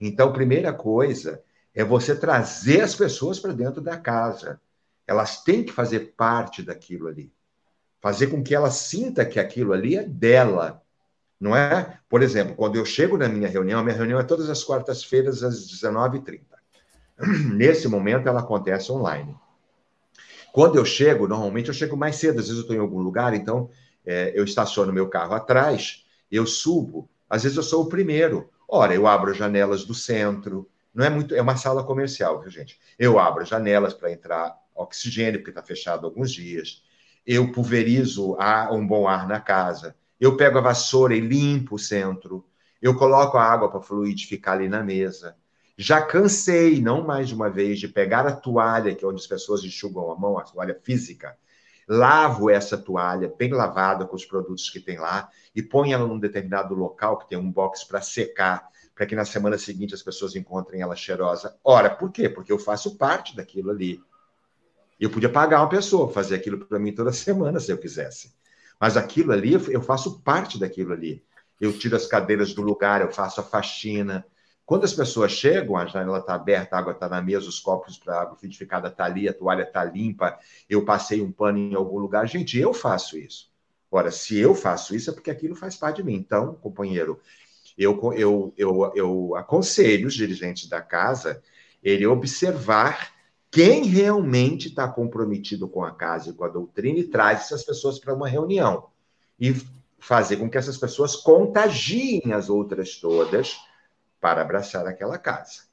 Então, primeira coisa é você trazer as pessoas para dentro da casa. Elas têm que fazer parte daquilo ali. Fazer com que ela sinta que aquilo ali é dela. Não é? Por exemplo, quando eu chego na minha reunião, a minha reunião é todas as quartas-feiras às 19h30. Nesse momento, ela acontece online. Quando eu chego, normalmente eu chego mais cedo, às vezes eu estou em algum lugar, então é, eu estaciono meu carro atrás, eu subo, às vezes eu sou o primeiro. Ora, eu abro janelas do centro, não é muito, é uma sala comercial, viu, gente? Eu abro janelas para entrar oxigênio, porque está fechado alguns dias. Eu pulverizo ar, um bom ar na casa. Eu pego a vassoura e limpo o centro. Eu coloco a água para fluidificar ali na mesa. Já cansei, não mais de uma vez, de pegar a toalha, que é onde as pessoas enxugam a mão, a toalha física, lavo essa toalha bem lavada com os produtos que tem lá e ponho ela num determinado local que tem um box para secar, para que na semana seguinte as pessoas encontrem ela cheirosa. Ora, por quê? Porque eu faço parte daquilo ali. Eu podia pagar uma pessoa fazer aquilo para mim toda semana, se eu quisesse. Mas aquilo ali, eu faço parte daquilo ali. Eu tiro as cadeiras do lugar, eu faço a faxina, quando as pessoas chegam, a janela está aberta, a água está na mesa, os copos para água fluidificada está ali, a toalha está limpa, eu passei um pano em algum lugar. Gente, eu faço isso. Ora, se eu faço isso, é porque aquilo faz parte de mim. Então, companheiro, eu, eu, eu, eu aconselho os dirigentes da casa ele observar quem realmente está comprometido com a casa e com a doutrina e traz essas pessoas para uma reunião. E fazer com que essas pessoas contagiem as outras todas para abraçar aquela casa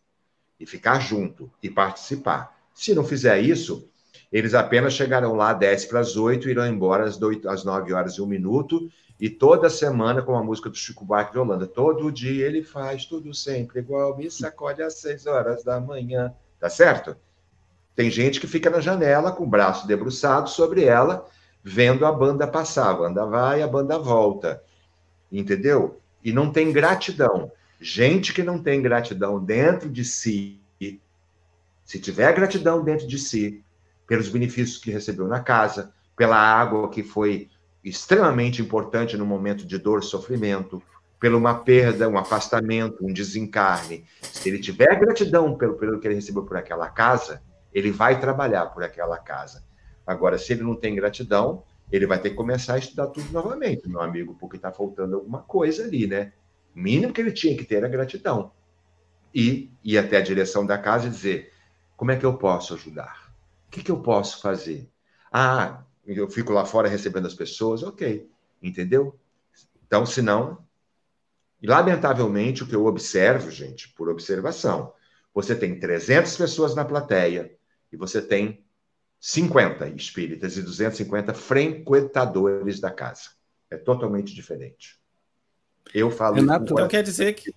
e ficar junto e participar. Se não fizer isso, eles apenas chegarão lá 10 para as 8 e irão embora às, 8, às 9 horas e um minuto. E toda semana, com a música do Chico Buarque de Holanda, todo dia ele faz tudo sempre igual, me sacode às 6 horas da manhã. Tá certo? Tem gente que fica na janela com o braço debruçado sobre ela, vendo a banda passar. A banda vai, a banda volta. Entendeu? E não tem gratidão. Gente que não tem gratidão dentro de si, se tiver gratidão dentro de si, pelos benefícios que recebeu na casa, pela água que foi extremamente importante no momento de dor sofrimento, pela uma perda, um afastamento, um desencarne. Se ele tiver gratidão pelo, pelo que ele recebeu por aquela casa, ele vai trabalhar por aquela casa. Agora, se ele não tem gratidão, ele vai ter que começar a estudar tudo novamente, meu amigo, porque está faltando alguma coisa ali, né? O mínimo que ele tinha que ter era gratidão. e ir até a direção da casa e dizer: como é que eu posso ajudar? O que, que eu posso fazer? Ah, eu fico lá fora recebendo as pessoas, ok, entendeu? Então, se não, lamentavelmente, o que eu observo, gente, por observação, você tem 300 pessoas na plateia e você tem 50 espíritas e 250 frequentadores da casa. É totalmente diferente. Eu falo. Renato, então quer dizer que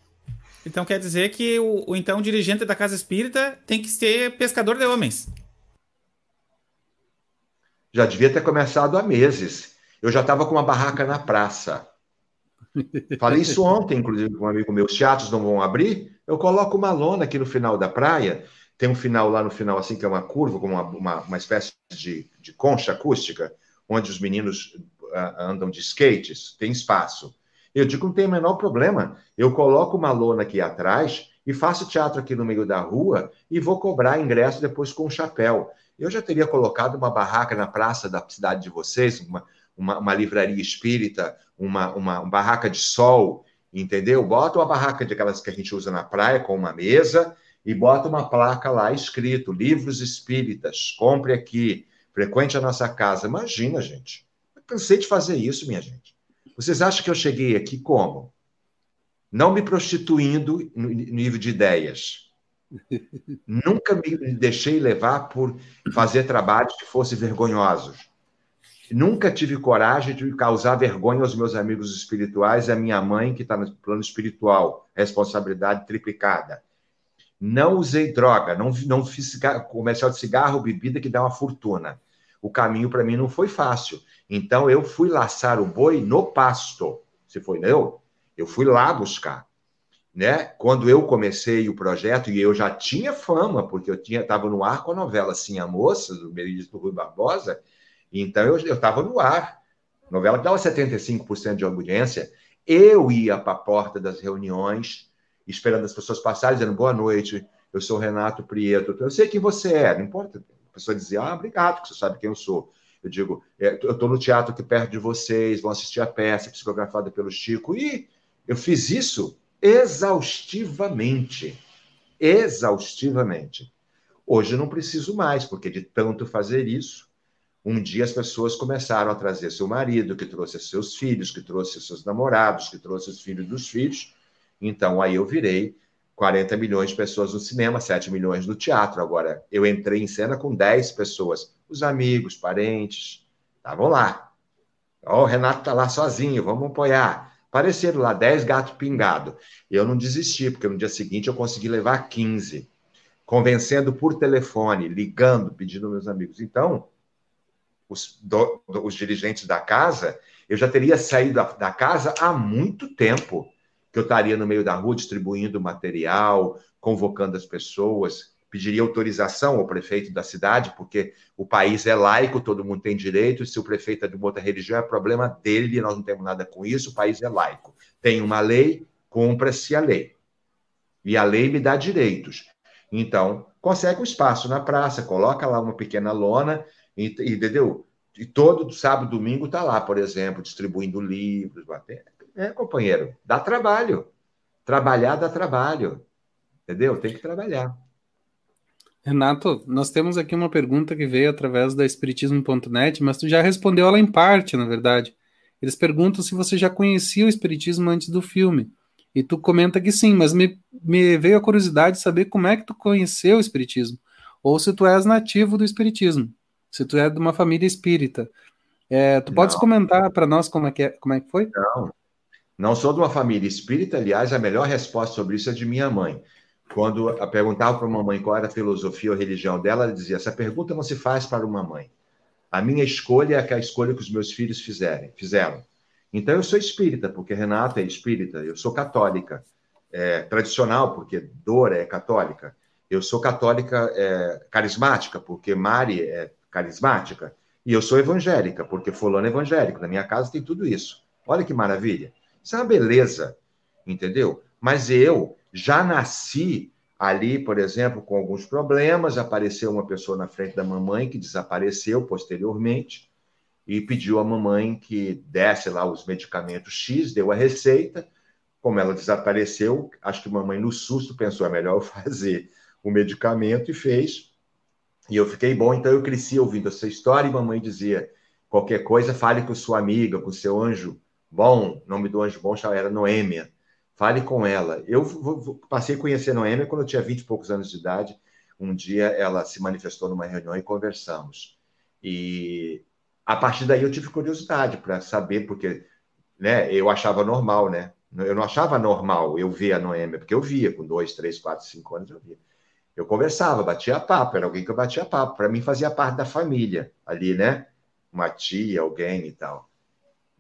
então quer dizer que o, o então dirigente da casa espírita tem que ser pescador de homens. Já devia ter começado há meses. Eu já estava com uma barraca na praça. Falei isso ontem, inclusive, com um amigo meu. Os teatros não vão abrir. Eu coloco uma lona aqui no final da praia. Tem um final lá no final, assim, que é uma curva, como uma, uma, uma espécie de, de concha acústica, onde os meninos uh, andam de skates. Tem espaço. Eu digo, não tem o menor problema. Eu coloco uma lona aqui atrás e faço teatro aqui no meio da rua e vou cobrar ingresso depois com um chapéu. Eu já teria colocado uma barraca na praça da cidade de vocês, uma, uma, uma livraria espírita, uma, uma, uma, barraca de sol, entendeu? Bota uma barraca de aquelas que a gente usa na praia com uma mesa e bota uma placa lá escrito: livros espíritas, compre aqui, frequente a nossa casa. Imagina, gente. Eu cansei de fazer isso, minha gente. Vocês acham que eu cheguei aqui como? Não me prostituindo no nível de ideias. Nunca me deixei levar por fazer trabalhos que fossem vergonhosos. Nunca tive coragem de causar vergonha aos meus amigos espirituais e à minha mãe, que está no plano espiritual, responsabilidade triplicada. Não usei droga, não, não fiz comercial de cigarro, bebida que dá uma fortuna. O caminho para mim não foi fácil. Então eu fui laçar o boi no pasto. Se foi eu, eu fui lá buscar. Né? Quando eu comecei o projeto, e eu já tinha fama, porque eu tinha estava no ar com a novela Sim a Moça, do Benedito Rui Barbosa, então eu estava no ar. Novela que dava 75% de audiência. Eu ia para a porta das reuniões, esperando as pessoas passarem, dizendo boa noite, eu sou Renato Prieto, eu sei quem você é, não importa. A pessoa dizia, ah, obrigado, que você sabe quem eu sou. Eu digo, é, eu estou no teatro aqui perto de vocês, vão assistir a peça psicografada pelo Chico. E eu fiz isso exaustivamente. Exaustivamente. Hoje não preciso mais, porque de tanto fazer isso, um dia as pessoas começaram a trazer seu marido, que trouxe seus filhos, que trouxe seus namorados, que trouxe os filhos dos filhos. Então, aí eu virei 40 milhões de pessoas no cinema, 7 milhões no teatro. Agora, eu entrei em cena com 10 pessoas. Os amigos, parentes, estavam lá. Ó, oh, o Renato está lá sozinho, vamos apoiar. Apareceram lá 10 gatos pingados. Eu não desisti, porque no dia seguinte eu consegui levar 15. Convencendo por telefone, ligando, pedindo meus amigos. Então, os, do, os dirigentes da casa, eu já teria saído da, da casa há muito tempo, que eu estaria no meio da rua distribuindo material, convocando as pessoas, pediria autorização ao prefeito da cidade, porque o país é laico, todo mundo tem direito, se o prefeito é de uma outra religião, é problema dele, nós não temos nada com isso, o país é laico. Tem uma lei, cumpra-se a lei. E a lei me dá direitos. Então, consegue um espaço na praça, coloca lá uma pequena lona, entendeu? E todo sábado, domingo está lá, por exemplo, distribuindo livros. É, companheiro, dá trabalho. Trabalhar dá trabalho. Entendeu? Tem que trabalhar. Renato, nós temos aqui uma pergunta que veio através da Espiritismo.net, mas tu já respondeu ela em parte, na verdade. Eles perguntam se você já conhecia o Espiritismo antes do filme. E tu comenta que sim, mas me, me veio a curiosidade de saber como é que tu conheceu o Espiritismo. Ou se tu és nativo do Espiritismo se tu é de uma família espírita. É, tu podes comentar para nós como é, que é, como é que foi? Não, não sou de uma família espírita. Aliás, a melhor resposta sobre isso é de minha mãe. Quando eu perguntava para uma mãe qual era a filosofia ou religião dela, ela dizia: essa pergunta não se faz para uma mãe. A minha escolha é a escolha que os meus filhos fizerem, fizeram. Então eu sou espírita, porque Renata é espírita. Eu sou católica, é, tradicional, porque Dora é católica. Eu sou católica é, carismática, porque Mari é carismática, e eu sou evangélica, porque fulano é evangélico. Na minha casa tem tudo isso. Olha que maravilha. Isso é uma beleza, entendeu? Mas eu já nasci ali, por exemplo, com alguns problemas. Apareceu uma pessoa na frente da mamãe que desapareceu posteriormente e pediu à mamãe que desse lá os medicamentos X, deu a receita. Como ela desapareceu, acho que mamãe, no susto, pensou: é melhor eu fazer o medicamento e fez. E eu fiquei bom, então eu cresci ouvindo essa história e mamãe dizia: qualquer coisa, fale com sua amiga, com seu anjo bom, nome do anjo bom já era Noêmia. Fale com ela. Eu passei a conhecer Noêmia quando eu tinha 20 e poucos anos de idade. Um dia ela se manifestou numa reunião e conversamos. E a partir daí eu tive curiosidade para saber, porque né, eu achava normal, né? Eu não achava normal eu ver a Noêmia, porque eu via com dois, três, quatro, cinco anos, eu via. Eu conversava, batia papo, era alguém que eu batia papo. Para mim fazia parte da família ali, né? Uma tia, alguém e tal.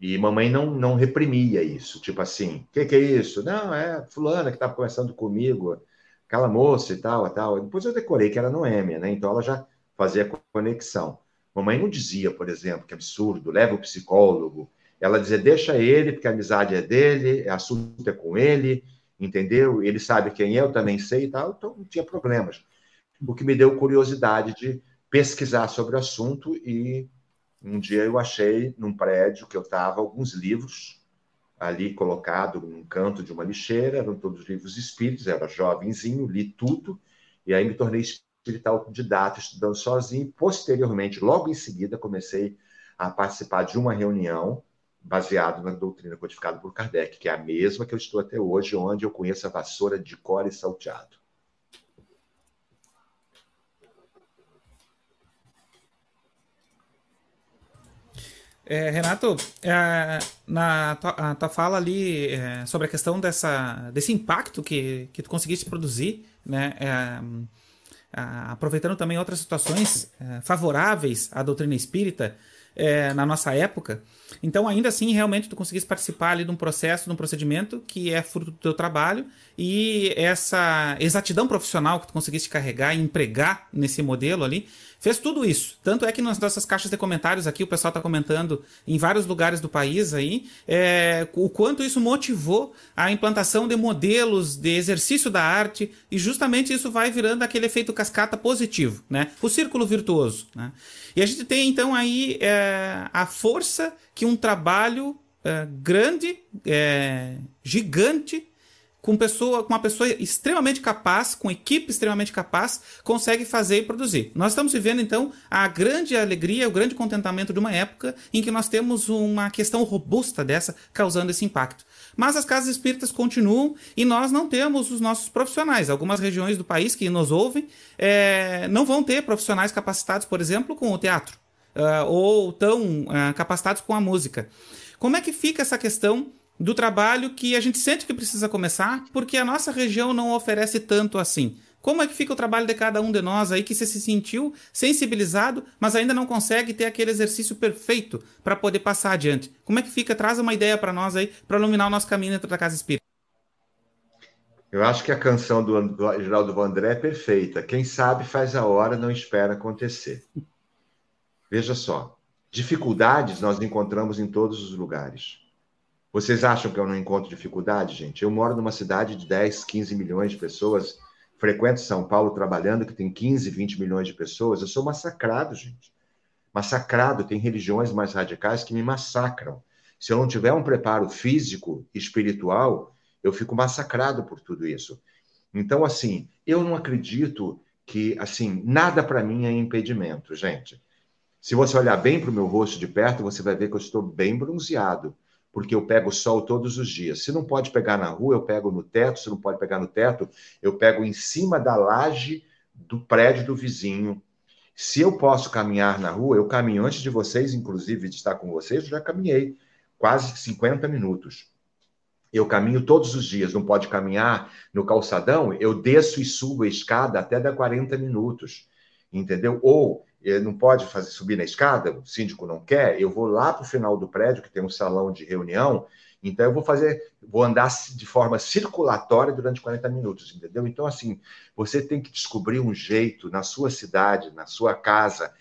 E mamãe não, não reprimia isso, tipo assim, o que, que é isso? Não, é fulana que estava conversando comigo, aquela moça e tal, e tal. Depois eu decorei que era Noêmia, né? Então ela já fazia conexão. Mamãe não dizia, por exemplo, que absurdo, leva o psicólogo. Ela dizia, deixa ele, porque a amizade é dele, a assunto é com ele, entendeu? Ele sabe quem é, eu também sei e tal, então não tinha problemas. O que me deu curiosidade de pesquisar sobre o assunto e um dia eu achei num prédio que eu estava alguns livros ali colocado num canto de uma lixeira, eram todos livros espíritos, era jovenzinho, li tudo, e aí me tornei espiritual autodidata, estudando sozinho. Posteriormente, logo em seguida, comecei a participar de uma reunião baseado na doutrina codificada por Kardec, que é a mesma que eu estou até hoje, onde eu conheço a vassoura de core salteado. É, Renato, é, na tua, tua, fala ali é, sobre a questão dessa, desse impacto que, que tu conseguiste produzir, né, é, aproveitando também outras situações é, favoráveis à doutrina espírita, é, na nossa época. Então, ainda assim, realmente tu conseguiste participar ali de um processo, de um procedimento que é fruto do teu trabalho e essa exatidão profissional que tu conseguiste carregar e empregar nesse modelo ali, fez tudo isso. Tanto é que nas nossas caixas de comentários aqui, o pessoal está comentando em vários lugares do país aí, é, o quanto isso motivou a implantação de modelos de exercício da arte e justamente isso vai virando aquele efeito cascata positivo, né? O círculo virtuoso, né? E a gente tem então aí é, a força que um trabalho é, grande, é, gigante, com, pessoa, com uma pessoa extremamente capaz, com equipe extremamente capaz, consegue fazer e produzir. Nós estamos vivendo, então, a grande alegria, o grande contentamento de uma época em que nós temos uma questão robusta dessa causando esse impacto. Mas as casas espíritas continuam e nós não temos os nossos profissionais. Algumas regiões do país que nos ouvem é, não vão ter profissionais capacitados, por exemplo, com o teatro, uh, ou tão uh, capacitados com a música. Como é que fica essa questão do trabalho que a gente sente que precisa começar, porque a nossa região não oferece tanto assim? Como é que fica o trabalho de cada um de nós aí que se sentiu sensibilizado, mas ainda não consegue ter aquele exercício perfeito para poder passar adiante? Como é que fica? Traz uma ideia para nós aí, para iluminar o nosso caminho dentro da Casa Espírita. Eu acho que a canção do, do Geraldo Vandré é perfeita. Quem sabe faz a hora, não espera acontecer. Veja só, dificuldades nós encontramos em todos os lugares. Vocês acham que eu não encontro dificuldade, gente? Eu moro numa cidade de 10, 15 milhões de pessoas frequento São Paulo trabalhando, que tem 15, 20 milhões de pessoas, eu sou massacrado, gente. Massacrado. Tem religiões mais radicais que me massacram. Se eu não tiver um preparo físico e espiritual, eu fico massacrado por tudo isso. Então, assim, eu não acredito que, assim, nada para mim é impedimento, gente. Se você olhar bem para o meu rosto de perto, você vai ver que eu estou bem bronzeado porque eu pego sol todos os dias. Se não pode pegar na rua, eu pego no teto. Se não pode pegar no teto, eu pego em cima da laje do prédio do vizinho. Se eu posso caminhar na rua, eu caminho antes de vocês, inclusive de estar com vocês, eu já caminhei quase 50 minutos. Eu caminho todos os dias, não pode caminhar no calçadão, eu desço e subo a escada até dar 40 minutos, entendeu? Ou não pode fazer subir na escada, o síndico não quer, eu vou lá para o final do prédio, que tem um salão de reunião, então eu vou fazer, vou andar de forma circulatória durante 40 minutos, entendeu? Então, assim, você tem que descobrir um jeito na sua cidade, na sua casa,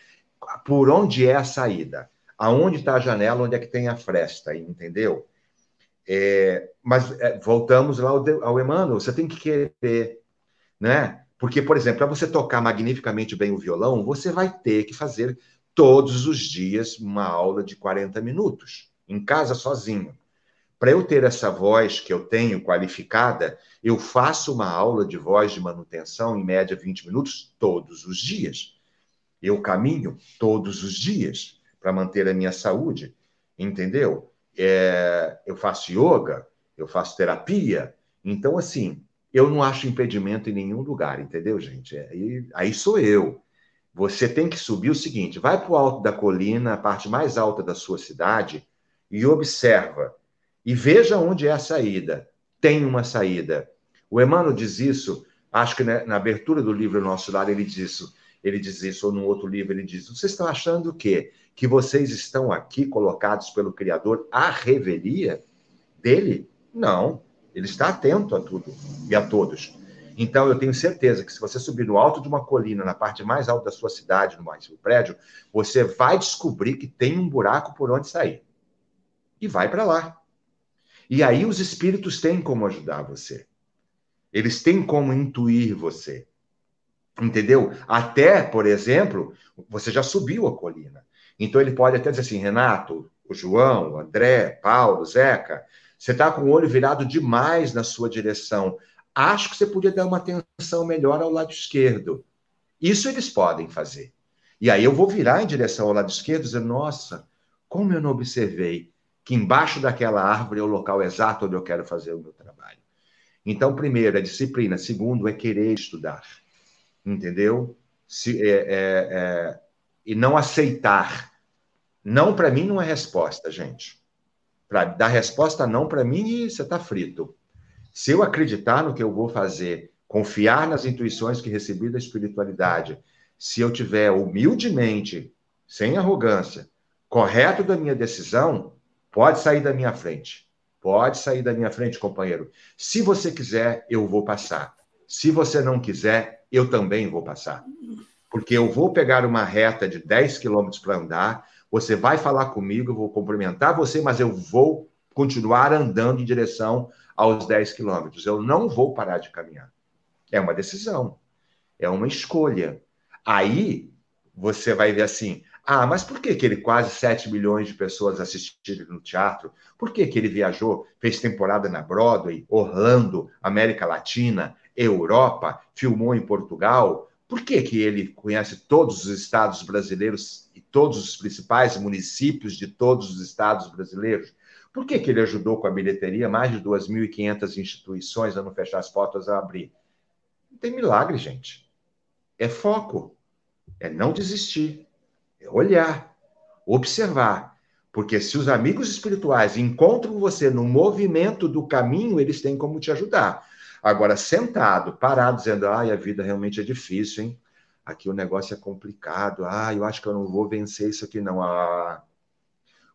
por onde é a saída, aonde está a janela, onde é que tem a fresta, entendeu? É, mas é, voltamos lá ao, ao Emmanuel, você tem que querer, né? Porque, por exemplo, para você tocar magnificamente bem o violão, você vai ter que fazer todos os dias uma aula de 40 minutos, em casa sozinho. para eu ter essa voz que eu tenho qualificada, eu faço uma aula de voz de manutenção, em média 20 minutos, todos os dias. Eu caminho todos os dias para manter a minha saúde, entendeu? É, eu faço yoga, eu faço terapia. Então, assim, eu não acho impedimento em nenhum lugar, entendeu, gente? Aí, aí sou eu. Você tem que subir o seguinte: vai para o alto da colina, a parte mais alta da sua cidade, e observa. E veja onde é a saída. Tem uma saída. O Emmanuel diz isso, acho que na, abertura do livro Nosso Lar ele diz isso. Ele diz isso, ou num outro livro ele diz: Vocês estão achando o quê? Que vocês estão aqui colocados pelo Criador à revelia dele? Não. Ele está atento a tudo e a todos. Então, eu tenho certeza que se você subir no alto de uma colina, na parte mais alta da sua cidade, no mais prédio, você vai descobrir que tem um buraco por onde sair. E vai para lá. E aí os espíritos têm como ajudar você. Eles têm como intuir você. Entendeu? Até, por exemplo, você já subiu a colina. Então ele pode até dizer assim, Renato, o João, o André, Paulo, Zeca, você está com o olho virado demais na sua direção acho que você podia dar uma atenção melhor ao lado esquerdo. Isso eles podem fazer. E aí eu vou virar em direção ao lado esquerdo e dizer, nossa, como eu não observei que embaixo daquela árvore é o local exato onde eu quero fazer o meu trabalho. Então, primeiro, é disciplina. Segundo, é querer estudar. Entendeu? Se, é, é, é, e não aceitar. Não, para mim, não é resposta, gente. Para dar resposta não para mim, você está frito. Se eu acreditar no que eu vou fazer, confiar nas intuições que recebi da espiritualidade, se eu tiver humildemente, sem arrogância, correto da minha decisão, pode sair da minha frente. Pode sair da minha frente, companheiro. Se você quiser, eu vou passar. Se você não quiser, eu também vou passar. Porque eu vou pegar uma reta de 10 quilômetros para andar, você vai falar comigo, eu vou cumprimentar você, mas eu vou continuar andando em direção aos 10 quilômetros. Eu não vou parar de caminhar. É uma decisão, é uma escolha. Aí você vai ver assim: ah, mas por que, que ele quase 7 milhões de pessoas assistiram no teatro? Por que, que ele viajou, fez temporada na Broadway, Orlando, América Latina, Europa, filmou em Portugal? Por que, que ele conhece todos os estados brasileiros e todos os principais municípios de todos os estados brasileiros? Por que, que ele ajudou com a bilheteria mais de 2.500 instituições a não fechar as portas a abrir? Não tem milagre, gente. É foco. É não desistir. É olhar. Observar. Porque se os amigos espirituais encontram você no movimento do caminho, eles têm como te ajudar. Agora, sentado, parado, dizendo, ai, a vida realmente é difícil, hein? Aqui o negócio é complicado. Ah, eu acho que eu não vou vencer isso aqui, não. Ah,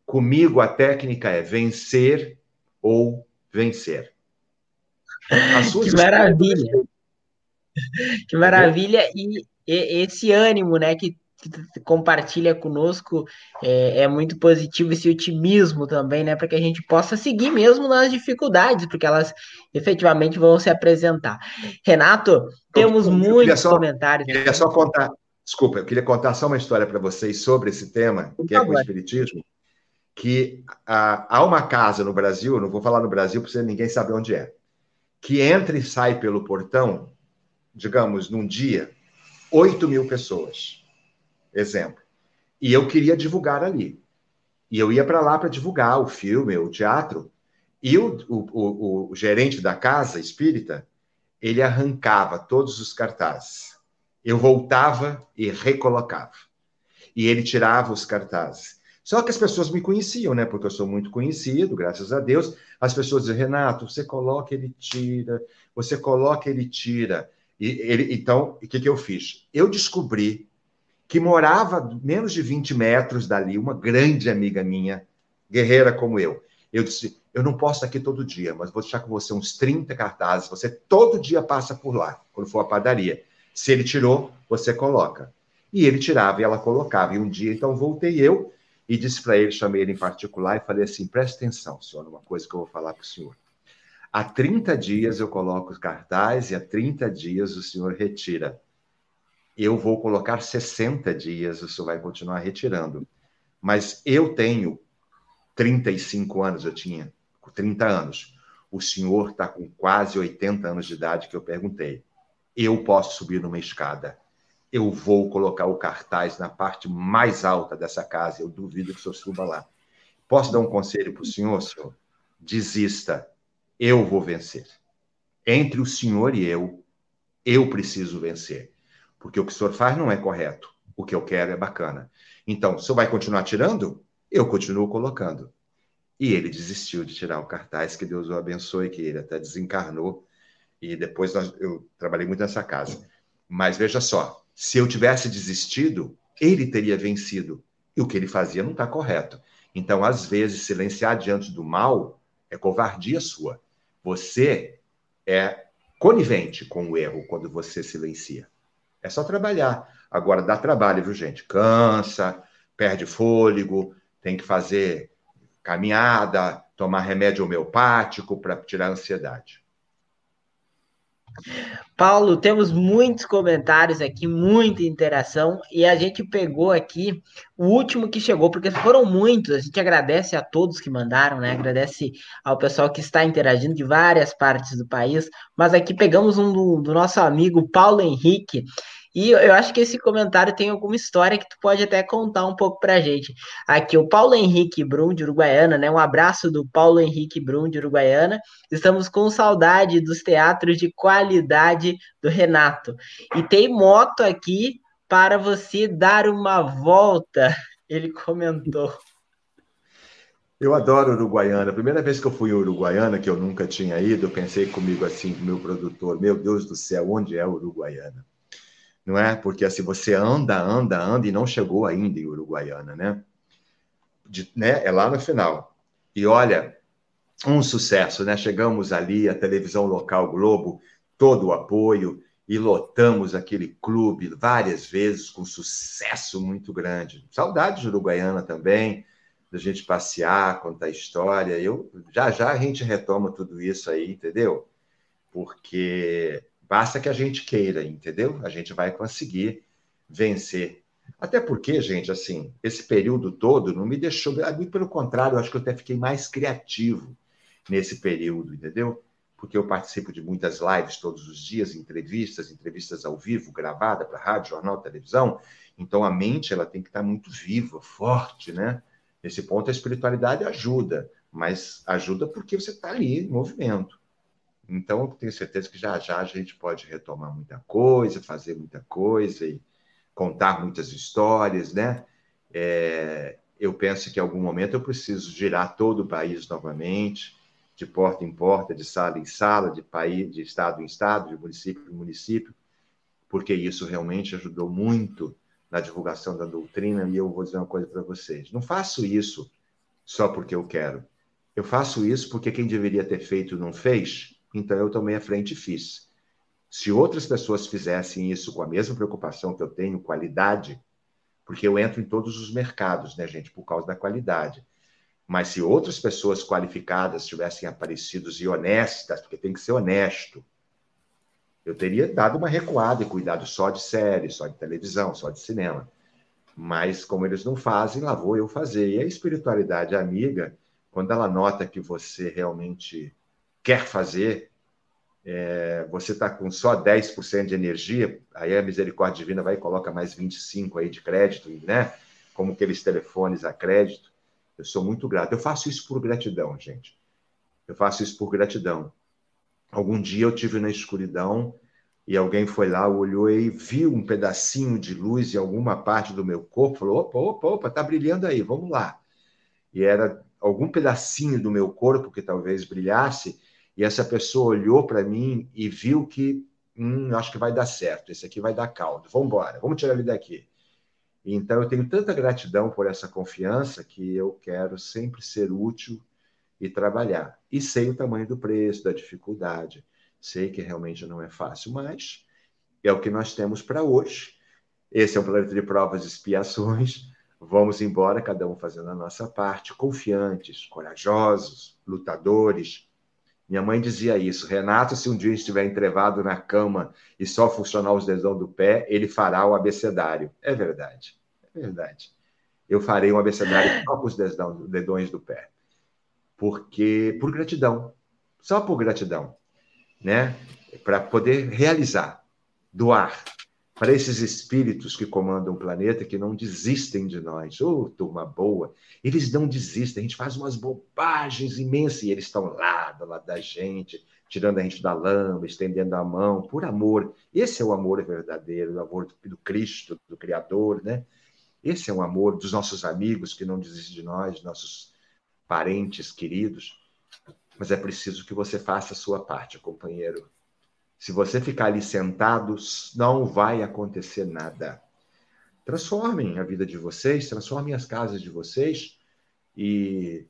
Comigo a técnica é vencer ou vencer. que maravilha! Que maravilha! E, e, esse ânimo, né, que, que compartilha conosco é, é, muito positivo, esse otimismo também, né, para que a gente possa seguir mesmo nas dificuldades, porque elas efetivamente vão se apresentar. Renato, temos eu, eu muitos só, comentários. Queria só contar, desculpa, eu queria contar só uma história para vocês sobre esse tema, que é com o Espiritismo que ah, há uma casa no Brasil, não vou falar no Brasil porque ninguém sabe onde é, que entra e sai pelo portão, digamos, num dia, 8 mil pessoas. Exemplo. E eu queria divulgar ali. E eu ia para lá para divulgar o filme, o teatro. E o, o, o, o gerente da casa espírita, ele arrancava todos os cartazes. Eu voltava e recolocava. E ele tirava os cartazes. Só que as pessoas me conheciam, né? Porque eu sou muito conhecido, graças a Deus. As pessoas dizem, Renato, você coloca, ele tira, você coloca, ele tira. E ele, então, o que, que eu fiz? Eu descobri que morava menos de 20 metros dali, uma grande amiga minha, guerreira como eu. Eu disse, eu não posso aqui todo dia, mas vou deixar com você uns 30 cartazes. Você todo dia passa por lá, quando for à padaria. Se ele tirou, você coloca. E ele tirava e ela colocava. E um dia, então, voltei eu e disse para ele, chamei ele em particular e falei assim: preste atenção, senhor, numa coisa que eu vou falar para o senhor. Há 30 dias eu coloco os cartaz e há 30 dias o senhor retira. Eu vou colocar 60 dias, o senhor vai continuar retirando. Mas eu tenho 35 anos, eu tinha com 30 anos. O senhor está com quase 80 anos de idade, que eu perguntei. Eu posso subir numa escada. Eu vou colocar o cartaz na parte mais alta dessa casa. Eu duvido que o senhor suba lá. Posso dar um conselho para o senhor, senhor? Desista. Eu vou vencer. Entre o senhor e eu, eu preciso vencer. Porque o que o senhor faz não é correto. O que eu quero é bacana. Então, o senhor vai continuar tirando? Eu continuo colocando. E ele desistiu de tirar o cartaz, que Deus o abençoe, que ele até desencarnou. E depois nós, eu trabalhei muito nessa casa. Mas veja só, se eu tivesse desistido, ele teria vencido. E o que ele fazia não está correto. Então, às vezes, silenciar diante do mal é covardia sua. Você é conivente com o erro quando você silencia. É só trabalhar. Agora, dá trabalho, viu, gente? Cansa, perde fôlego, tem que fazer caminhada, tomar remédio homeopático para tirar a ansiedade. Paulo, temos muitos comentários aqui, muita interação, e a gente pegou aqui o último que chegou, porque foram muitos. A gente agradece a todos que mandaram, né? Agradece ao pessoal que está interagindo de várias partes do país. Mas aqui pegamos um do, do nosso amigo Paulo Henrique. E eu acho que esse comentário tem alguma história que tu pode até contar um pouco pra gente. Aqui, o Paulo Henrique Brum, de Uruguaiana, né? Um abraço do Paulo Henrique Brum, de Uruguaiana. Estamos com saudade dos teatros de qualidade do Renato. E tem moto aqui para você dar uma volta. Ele comentou. Eu adoro Uruguaiana. Primeira vez que eu fui em Uruguaiana, que eu nunca tinha ido, eu pensei comigo assim, meu produtor, meu Deus do céu, onde é Uruguaiana? Não é? Porque assim, você anda, anda, anda e não chegou ainda em Uruguaiana, né? De, né? É lá no final. E olha, um sucesso, né? Chegamos ali, a televisão local Globo, todo o apoio, e lotamos aquele clube várias vezes, com sucesso muito grande. Saudade de Uruguaiana também, da gente passear, contar história. Eu já já a gente retoma tudo isso aí, entendeu? Porque Basta que a gente queira, entendeu? A gente vai conseguir vencer. Até porque, gente, assim, esse período todo não me deixou. Muito pelo contrário, eu acho que eu até fiquei mais criativo nesse período, entendeu? Porque eu participo de muitas lives todos os dias, entrevistas, entrevistas ao vivo, gravada para rádio, jornal, televisão. Então a mente ela tem que estar muito viva, forte, né? Nesse ponto a espiritualidade ajuda, mas ajuda porque você está ali em movimento. Então, eu tenho certeza que já já a gente pode retomar muita coisa, fazer muita coisa e contar muitas histórias, né? É, eu penso que em algum momento eu preciso girar todo o país novamente, de porta em porta, de sala em sala, de país, de estado em estado, de município em município, porque isso realmente ajudou muito na divulgação da doutrina. E eu vou dizer uma coisa para vocês: não faço isso só porque eu quero. Eu faço isso porque quem deveria ter feito não fez então eu tomei a frente e fiz. Se outras pessoas fizessem isso com a mesma preocupação que eu tenho, qualidade, porque eu entro em todos os mercados, né, gente, por causa da qualidade. Mas se outras pessoas qualificadas tivessem aparecido e honestas, porque tem que ser honesto, eu teria dado uma recuada e cuidado só de série, só de televisão, só de cinema. Mas como eles não fazem, lá vou eu fazer. E a espiritualidade amiga, quando ela nota que você realmente quer fazer, é, você está com só 10% de energia, aí a misericórdia divina vai e coloca mais 25% aí de crédito, né? Como aqueles telefones a crédito. Eu sou muito grato. Eu faço isso por gratidão, gente. Eu faço isso por gratidão. Algum dia eu tive na escuridão e alguém foi lá, olhou e viu um pedacinho de luz em alguma parte do meu corpo, falou: opa, opa, opa, tá brilhando aí, vamos lá. E era algum pedacinho do meu corpo que talvez brilhasse, e essa pessoa olhou para mim e viu que, hum, acho que vai dar certo, esse aqui vai dar caldo, vamos embora, vamos tirar ele daqui. Então, eu tenho tanta gratidão por essa confiança que eu quero sempre ser útil e trabalhar. E sei o tamanho do preço, da dificuldade. Sei que realmente não é fácil, mas é o que nós temos para hoje. Esse é o planeta de provas e expiações. Vamos embora, cada um fazendo a nossa parte, confiantes, corajosos, lutadores, minha mãe dizia isso. Renato, se um dia estiver entrevado na cama e só funcionar os dedões do pé, ele fará o abecedário. É verdade. É verdade. Eu farei um abecedário só com os dedões do pé. porque por gratidão, só por gratidão, né? Para poder realizar, doar para esses espíritos que comandam o planeta que não desistem de nós. Ô, oh, turma boa, eles não desistem, a gente faz umas bobagens imensas e eles estão lá, do lado da gente, tirando a gente da lama, estendendo a mão, por amor. Esse é o amor verdadeiro, o amor do Cristo, do Criador, né? Esse é o amor dos nossos amigos que não desistem de nós, nossos parentes queridos. Mas é preciso que você faça a sua parte, companheiro. Se você ficar ali sentado, não vai acontecer nada. Transformem a vida de vocês, transformem as casas de vocês e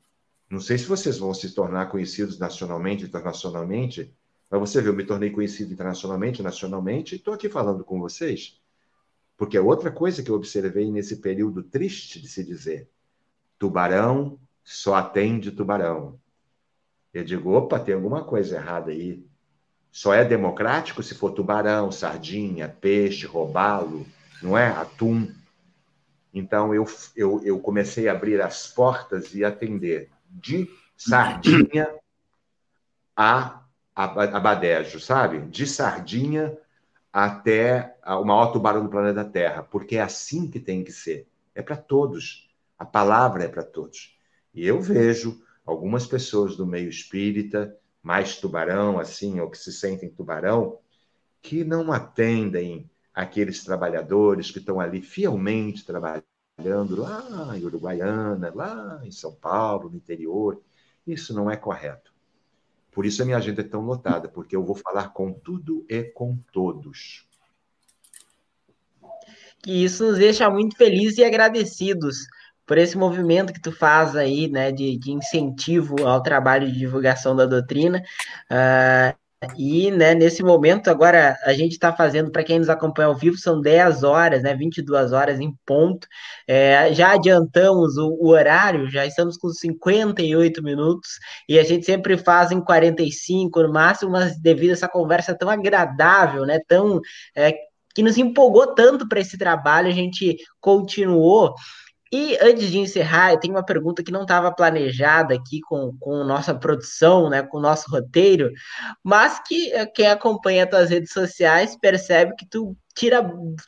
não sei se vocês vão se tornar conhecidos nacionalmente, internacionalmente, mas você viu, eu me tornei conhecido internacionalmente, nacionalmente, e estou aqui falando com vocês. Porque é outra coisa que eu observei nesse período triste de se dizer: tubarão só atende tubarão. Eu digo, opa, tem alguma coisa errada aí. Só é democrático se for tubarão, sardinha, peixe, robalo, não é? Atum. Então eu, eu, eu comecei a abrir as portas e atender de sardinha a, a, a badejo, sabe? De sardinha até o maior tubarão do planeta Terra, porque é assim que tem que ser. É para todos. A palavra é para todos. E eu vejo algumas pessoas do meio espírita, mais tubarão, assim, ou que se sentem tubarão, que não atendem aqueles trabalhadores que estão ali fielmente trabalhando lá em Uruguaiana, lá em São Paulo, no interior. Isso não é correto. Por isso a minha agenda é tão lotada, porque eu vou falar com tudo e com todos. E isso nos deixa muito felizes e agradecidos por esse movimento que tu faz aí, né, de, de incentivo ao trabalho de divulgação da doutrina. Uh, e, né, nesse momento, agora a gente está fazendo, para quem nos acompanha ao vivo, são 10 horas, né, 22 horas em ponto. É, já adiantamos o, o, horário, já estamos com 58 minutos, e a gente sempre faz em 45 no máximo, mas devido a essa conversa tão agradável, né, tão. É, que nos empolgou tanto para esse trabalho, a gente continuou. E antes de encerrar, eu tenho uma pergunta que não estava planejada aqui com, com nossa produção, né, com o nosso roteiro, mas que eh, quem acompanha as tuas redes sociais percebe que tu tira,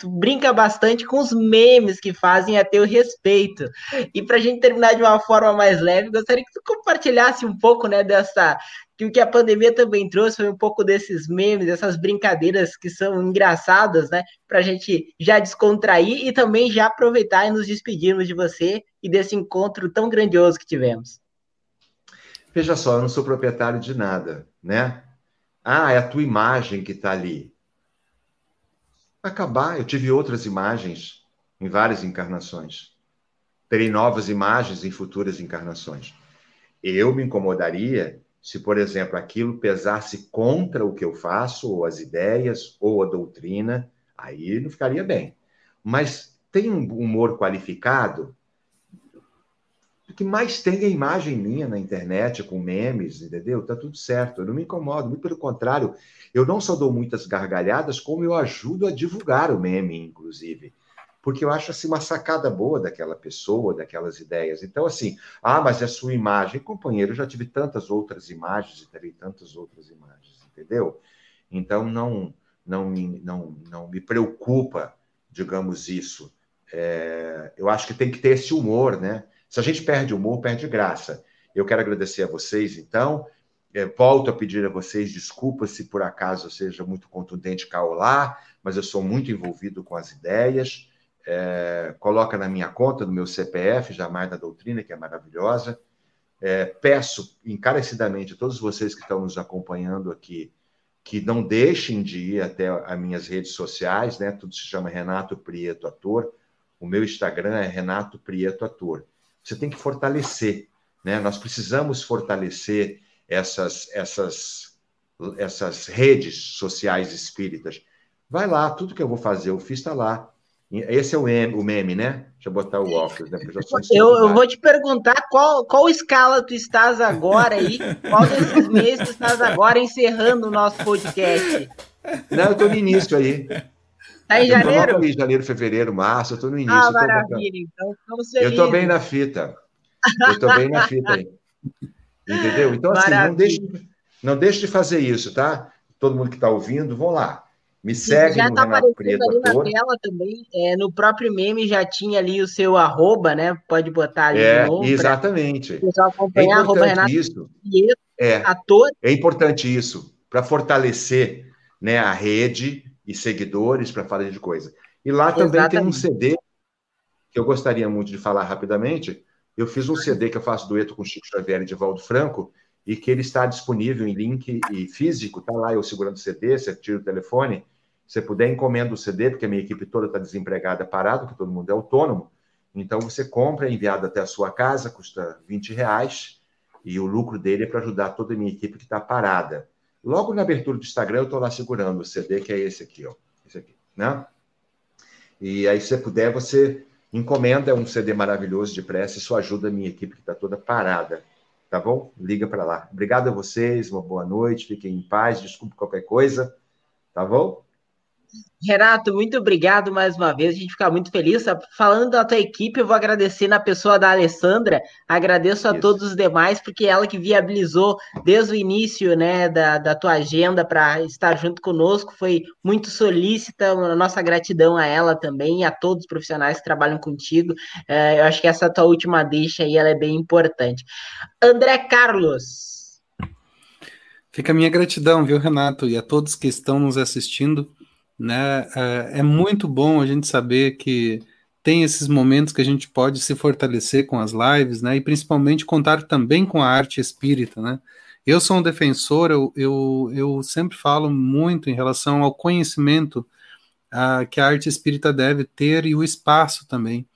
brinca bastante com os memes que fazem a teu respeito. E para a gente terminar de uma forma mais leve, gostaria que tu compartilhasse um pouco, né, dessa que o que a pandemia também trouxe foi um pouco desses memes, dessas brincadeiras que são engraçadas, né? Para a gente já descontrair e também já aproveitar e nos despedirmos de você e desse encontro tão grandioso que tivemos. Veja só, eu não sou proprietário de nada, né? Ah, é a tua imagem que está ali. Acabar. Eu tive outras imagens em várias encarnações. Terei novas imagens em futuras encarnações. Eu me incomodaria se, por exemplo, aquilo pesasse contra o que eu faço, ou as ideias, ou a doutrina, aí não ficaria bem. Mas tem um humor qualificado, que mais tem é imagem minha na internet, com memes, entendeu? Tá tudo certo, eu não me incomodo, muito pelo contrário, eu não só dou muitas gargalhadas, como eu ajudo a divulgar o meme, inclusive porque eu acho assim uma sacada boa daquela pessoa, daquelas ideias. Então, assim, ah, mas é sua imagem. Companheiro, eu já tive tantas outras imagens e terei tantas outras imagens, entendeu? Então, não, não, me, não, não me preocupa, digamos, isso. É, eu acho que tem que ter esse humor, né? Se a gente perde humor, perde graça. Eu quero agradecer a vocês, então. É, volto a pedir a vocês desculpas se por acaso eu seja muito contundente caolar, mas eu sou muito envolvido com as ideias é, coloca na minha conta, no meu CPF, Jamais da Doutrina, que é maravilhosa. É, peço encarecidamente a todos vocês que estão nos acompanhando aqui que não deixem de ir até as minhas redes sociais, né? Tudo se chama Renato Prieto Ator. O meu Instagram é Renato Prieto Ator. Você tem que fortalecer, né? Nós precisamos fortalecer essas essas essas redes sociais espíritas. Vai lá, tudo que eu vou fazer, eu fiz está lá. Esse é o meme, o meme, né? Deixa eu botar o óculos, né? Eu, eu, vou te perguntar qual, qual escala tu estás agora aí, qual desses meses tu estás agora encerrando o nosso podcast. Não, eu estou no início aí. Tá em janeiro? Aí, janeiro, fevereiro, março, eu estou no início. Ah, maravilha, então Eu estou bem na fita. Eu estou bem na fita aí. Entendeu? Então, assim, não deixe, não deixe de fazer isso, tá? Todo mundo que está ouvindo, vão lá. Me segue já no tá Renato Preto ali na tela também. É, no próprio meme já tinha ali o seu arroba, né? Pode botar ali é, de novo. Exatamente. O pessoal acompanhar, é arroba Renato isso. Prieto, é, ator. É importante isso, para fortalecer né, a rede e seguidores para falar de coisa. E lá também Exatamente. tem um CD que eu gostaria muito de falar rapidamente. Eu fiz um CD que eu faço dueto com Chico Xavier e Divaldo Franco, e que ele está disponível em link e físico, tá lá eu segurando o CD, você tira o telefone, se puder encomenda o CD, porque a minha equipe toda está desempregada, parada, porque todo mundo é autônomo, então você compra, é enviado até a sua casa, custa 20 reais, e o lucro dele é para ajudar toda a minha equipe que está parada. Logo na abertura do Instagram, eu estou lá segurando o CD, que é esse aqui, ó. Esse aqui, né? E aí, se puder, você encomenda um CD maravilhoso de prece, isso ajuda a minha equipe que está toda parada tá bom? Liga para lá. Obrigado a vocês, uma boa noite, fiquem em paz, desculpe qualquer coisa, tá bom? Renato, muito obrigado mais uma vez. A gente fica muito feliz. Falando da tua equipe, eu vou agradecer na pessoa da Alessandra. Agradeço a Isso. todos os demais, porque ela que viabilizou desde o início né, da, da tua agenda para estar junto conosco. Foi muito solícita. A nossa gratidão a ela também e a todos os profissionais que trabalham contigo. É, eu acho que essa tua última deixa aí ela é bem importante. André Carlos. Fica a minha gratidão, viu, Renato, e a todos que estão nos assistindo né? É, é muito bom a gente saber que tem esses momentos que a gente pode se fortalecer com as lives, né? E principalmente contar também com a arte espírita, né? Eu sou um defensor, eu, eu, eu sempre falo muito em relação ao conhecimento uh, que a arte espírita deve ter e o espaço também.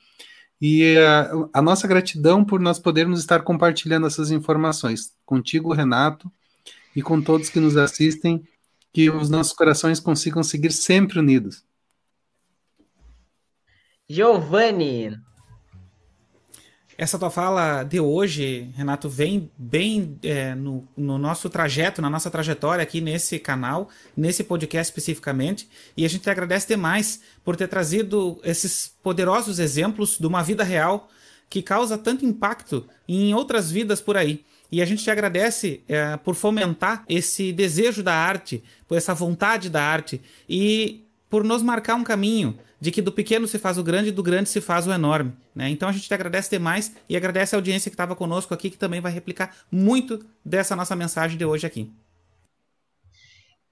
E uh, a nossa gratidão por nós podermos estar compartilhando essas informações contigo, Renato, e com todos que nos assistem que os nossos corações consigam seguir sempre unidos. Giovanni. Essa tua fala de hoje, Renato, vem bem é, no, no, nosso trajeto, na nossa trajetória aqui nesse canal, nesse podcast especificamente, e a gente te agradece demais por ter trazido esses poderosos exemplos de uma vida real que causa tanto impacto em outras vidas por aí. E a gente te agradece é, por fomentar esse desejo da arte, por essa vontade da arte e por nos marcar um caminho de que do pequeno se faz o grande e do grande se faz o enorme. Né? Então a gente te agradece demais e agradece a audiência que estava conosco aqui, que também vai replicar muito dessa nossa mensagem de hoje aqui.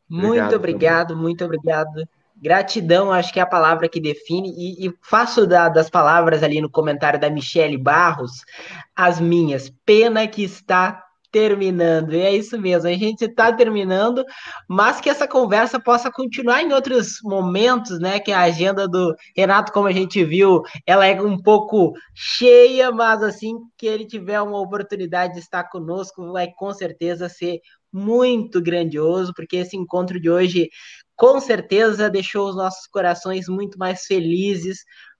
Muito obrigado, muito obrigado. Gratidão, acho que é a palavra que define, e, e faço da, das palavras ali no comentário da Michele Barros as minhas. Pena que está terminando. E é isso mesmo, a gente está terminando, mas que essa conversa possa continuar em outros momentos, né? Que a agenda do Renato, como a gente viu, ela é um pouco cheia, mas assim que ele tiver uma oportunidade de estar conosco, vai com certeza ser muito grandioso, porque esse encontro de hoje com certeza deixou os nossos corações muito mais felizes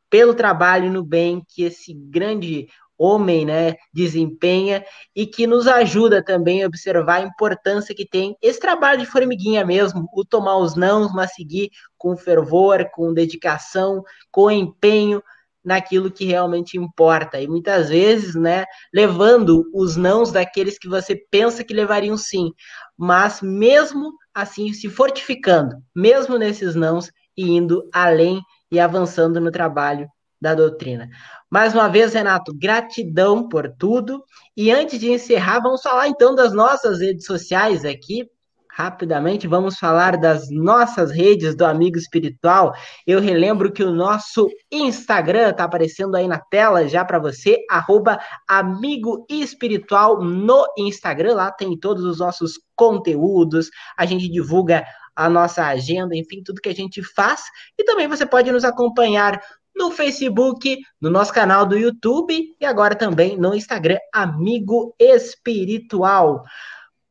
pelo trabalho no bem que esse grande homem né, desempenha e que nos ajuda também a observar a importância que tem esse trabalho de formiguinha mesmo, o tomar os nãos, mas seguir com fervor, com dedicação, com empenho naquilo que realmente importa. E muitas vezes, né, levando os nãos daqueles que você pensa que levariam sim, mas mesmo assim se fortificando, mesmo nesses nãos, e indo além e avançando no trabalho da doutrina. Mais uma vez, Renato, gratidão por tudo. E antes de encerrar, vamos falar então das nossas redes sociais aqui. Rapidamente, vamos falar das nossas redes do Amigo Espiritual. Eu relembro que o nosso Instagram está aparecendo aí na tela já para você, arroba Amigo Espiritual no Instagram. Lá tem todos os nossos conteúdos, a gente divulga a nossa agenda, enfim, tudo que a gente faz. E também você pode nos acompanhar no Facebook, no nosso canal do YouTube e agora também no Instagram, Amigo Espiritual.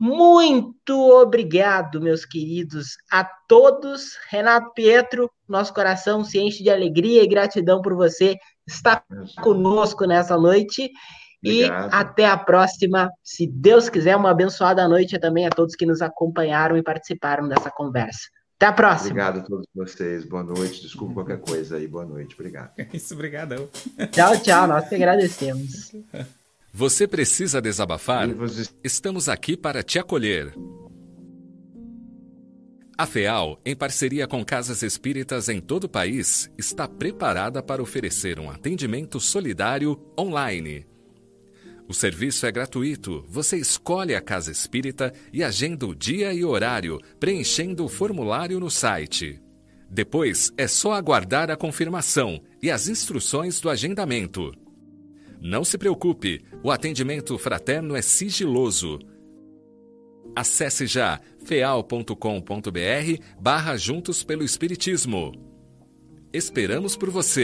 Muito obrigado, meus queridos, a todos. Renato Pietro, nosso coração se enche de alegria e gratidão por você estar conosco nessa noite. Obrigado. E até a próxima. Se Deus quiser, uma abençoada noite também a todos que nos acompanharam e participaram dessa conversa. Até a próxima. Obrigado a todos vocês. Boa noite. Desculpa qualquer coisa aí. Boa noite. Obrigado. Isso, obrigadão. Tchau, tchau. Nós que agradecemos. Você precisa desabafar? Estamos aqui para te acolher. A FEAL, em parceria com casas espíritas em todo o país, está preparada para oferecer um atendimento solidário online. O serviço é gratuito. Você escolhe a casa espírita e agenda o dia e horário, preenchendo o formulário no site. Depois é só aguardar a confirmação e as instruções do agendamento. Não se preocupe, o atendimento fraterno é sigiloso. Acesse já feal.com.br barra Juntos pelo Espiritismo. Esperamos por você.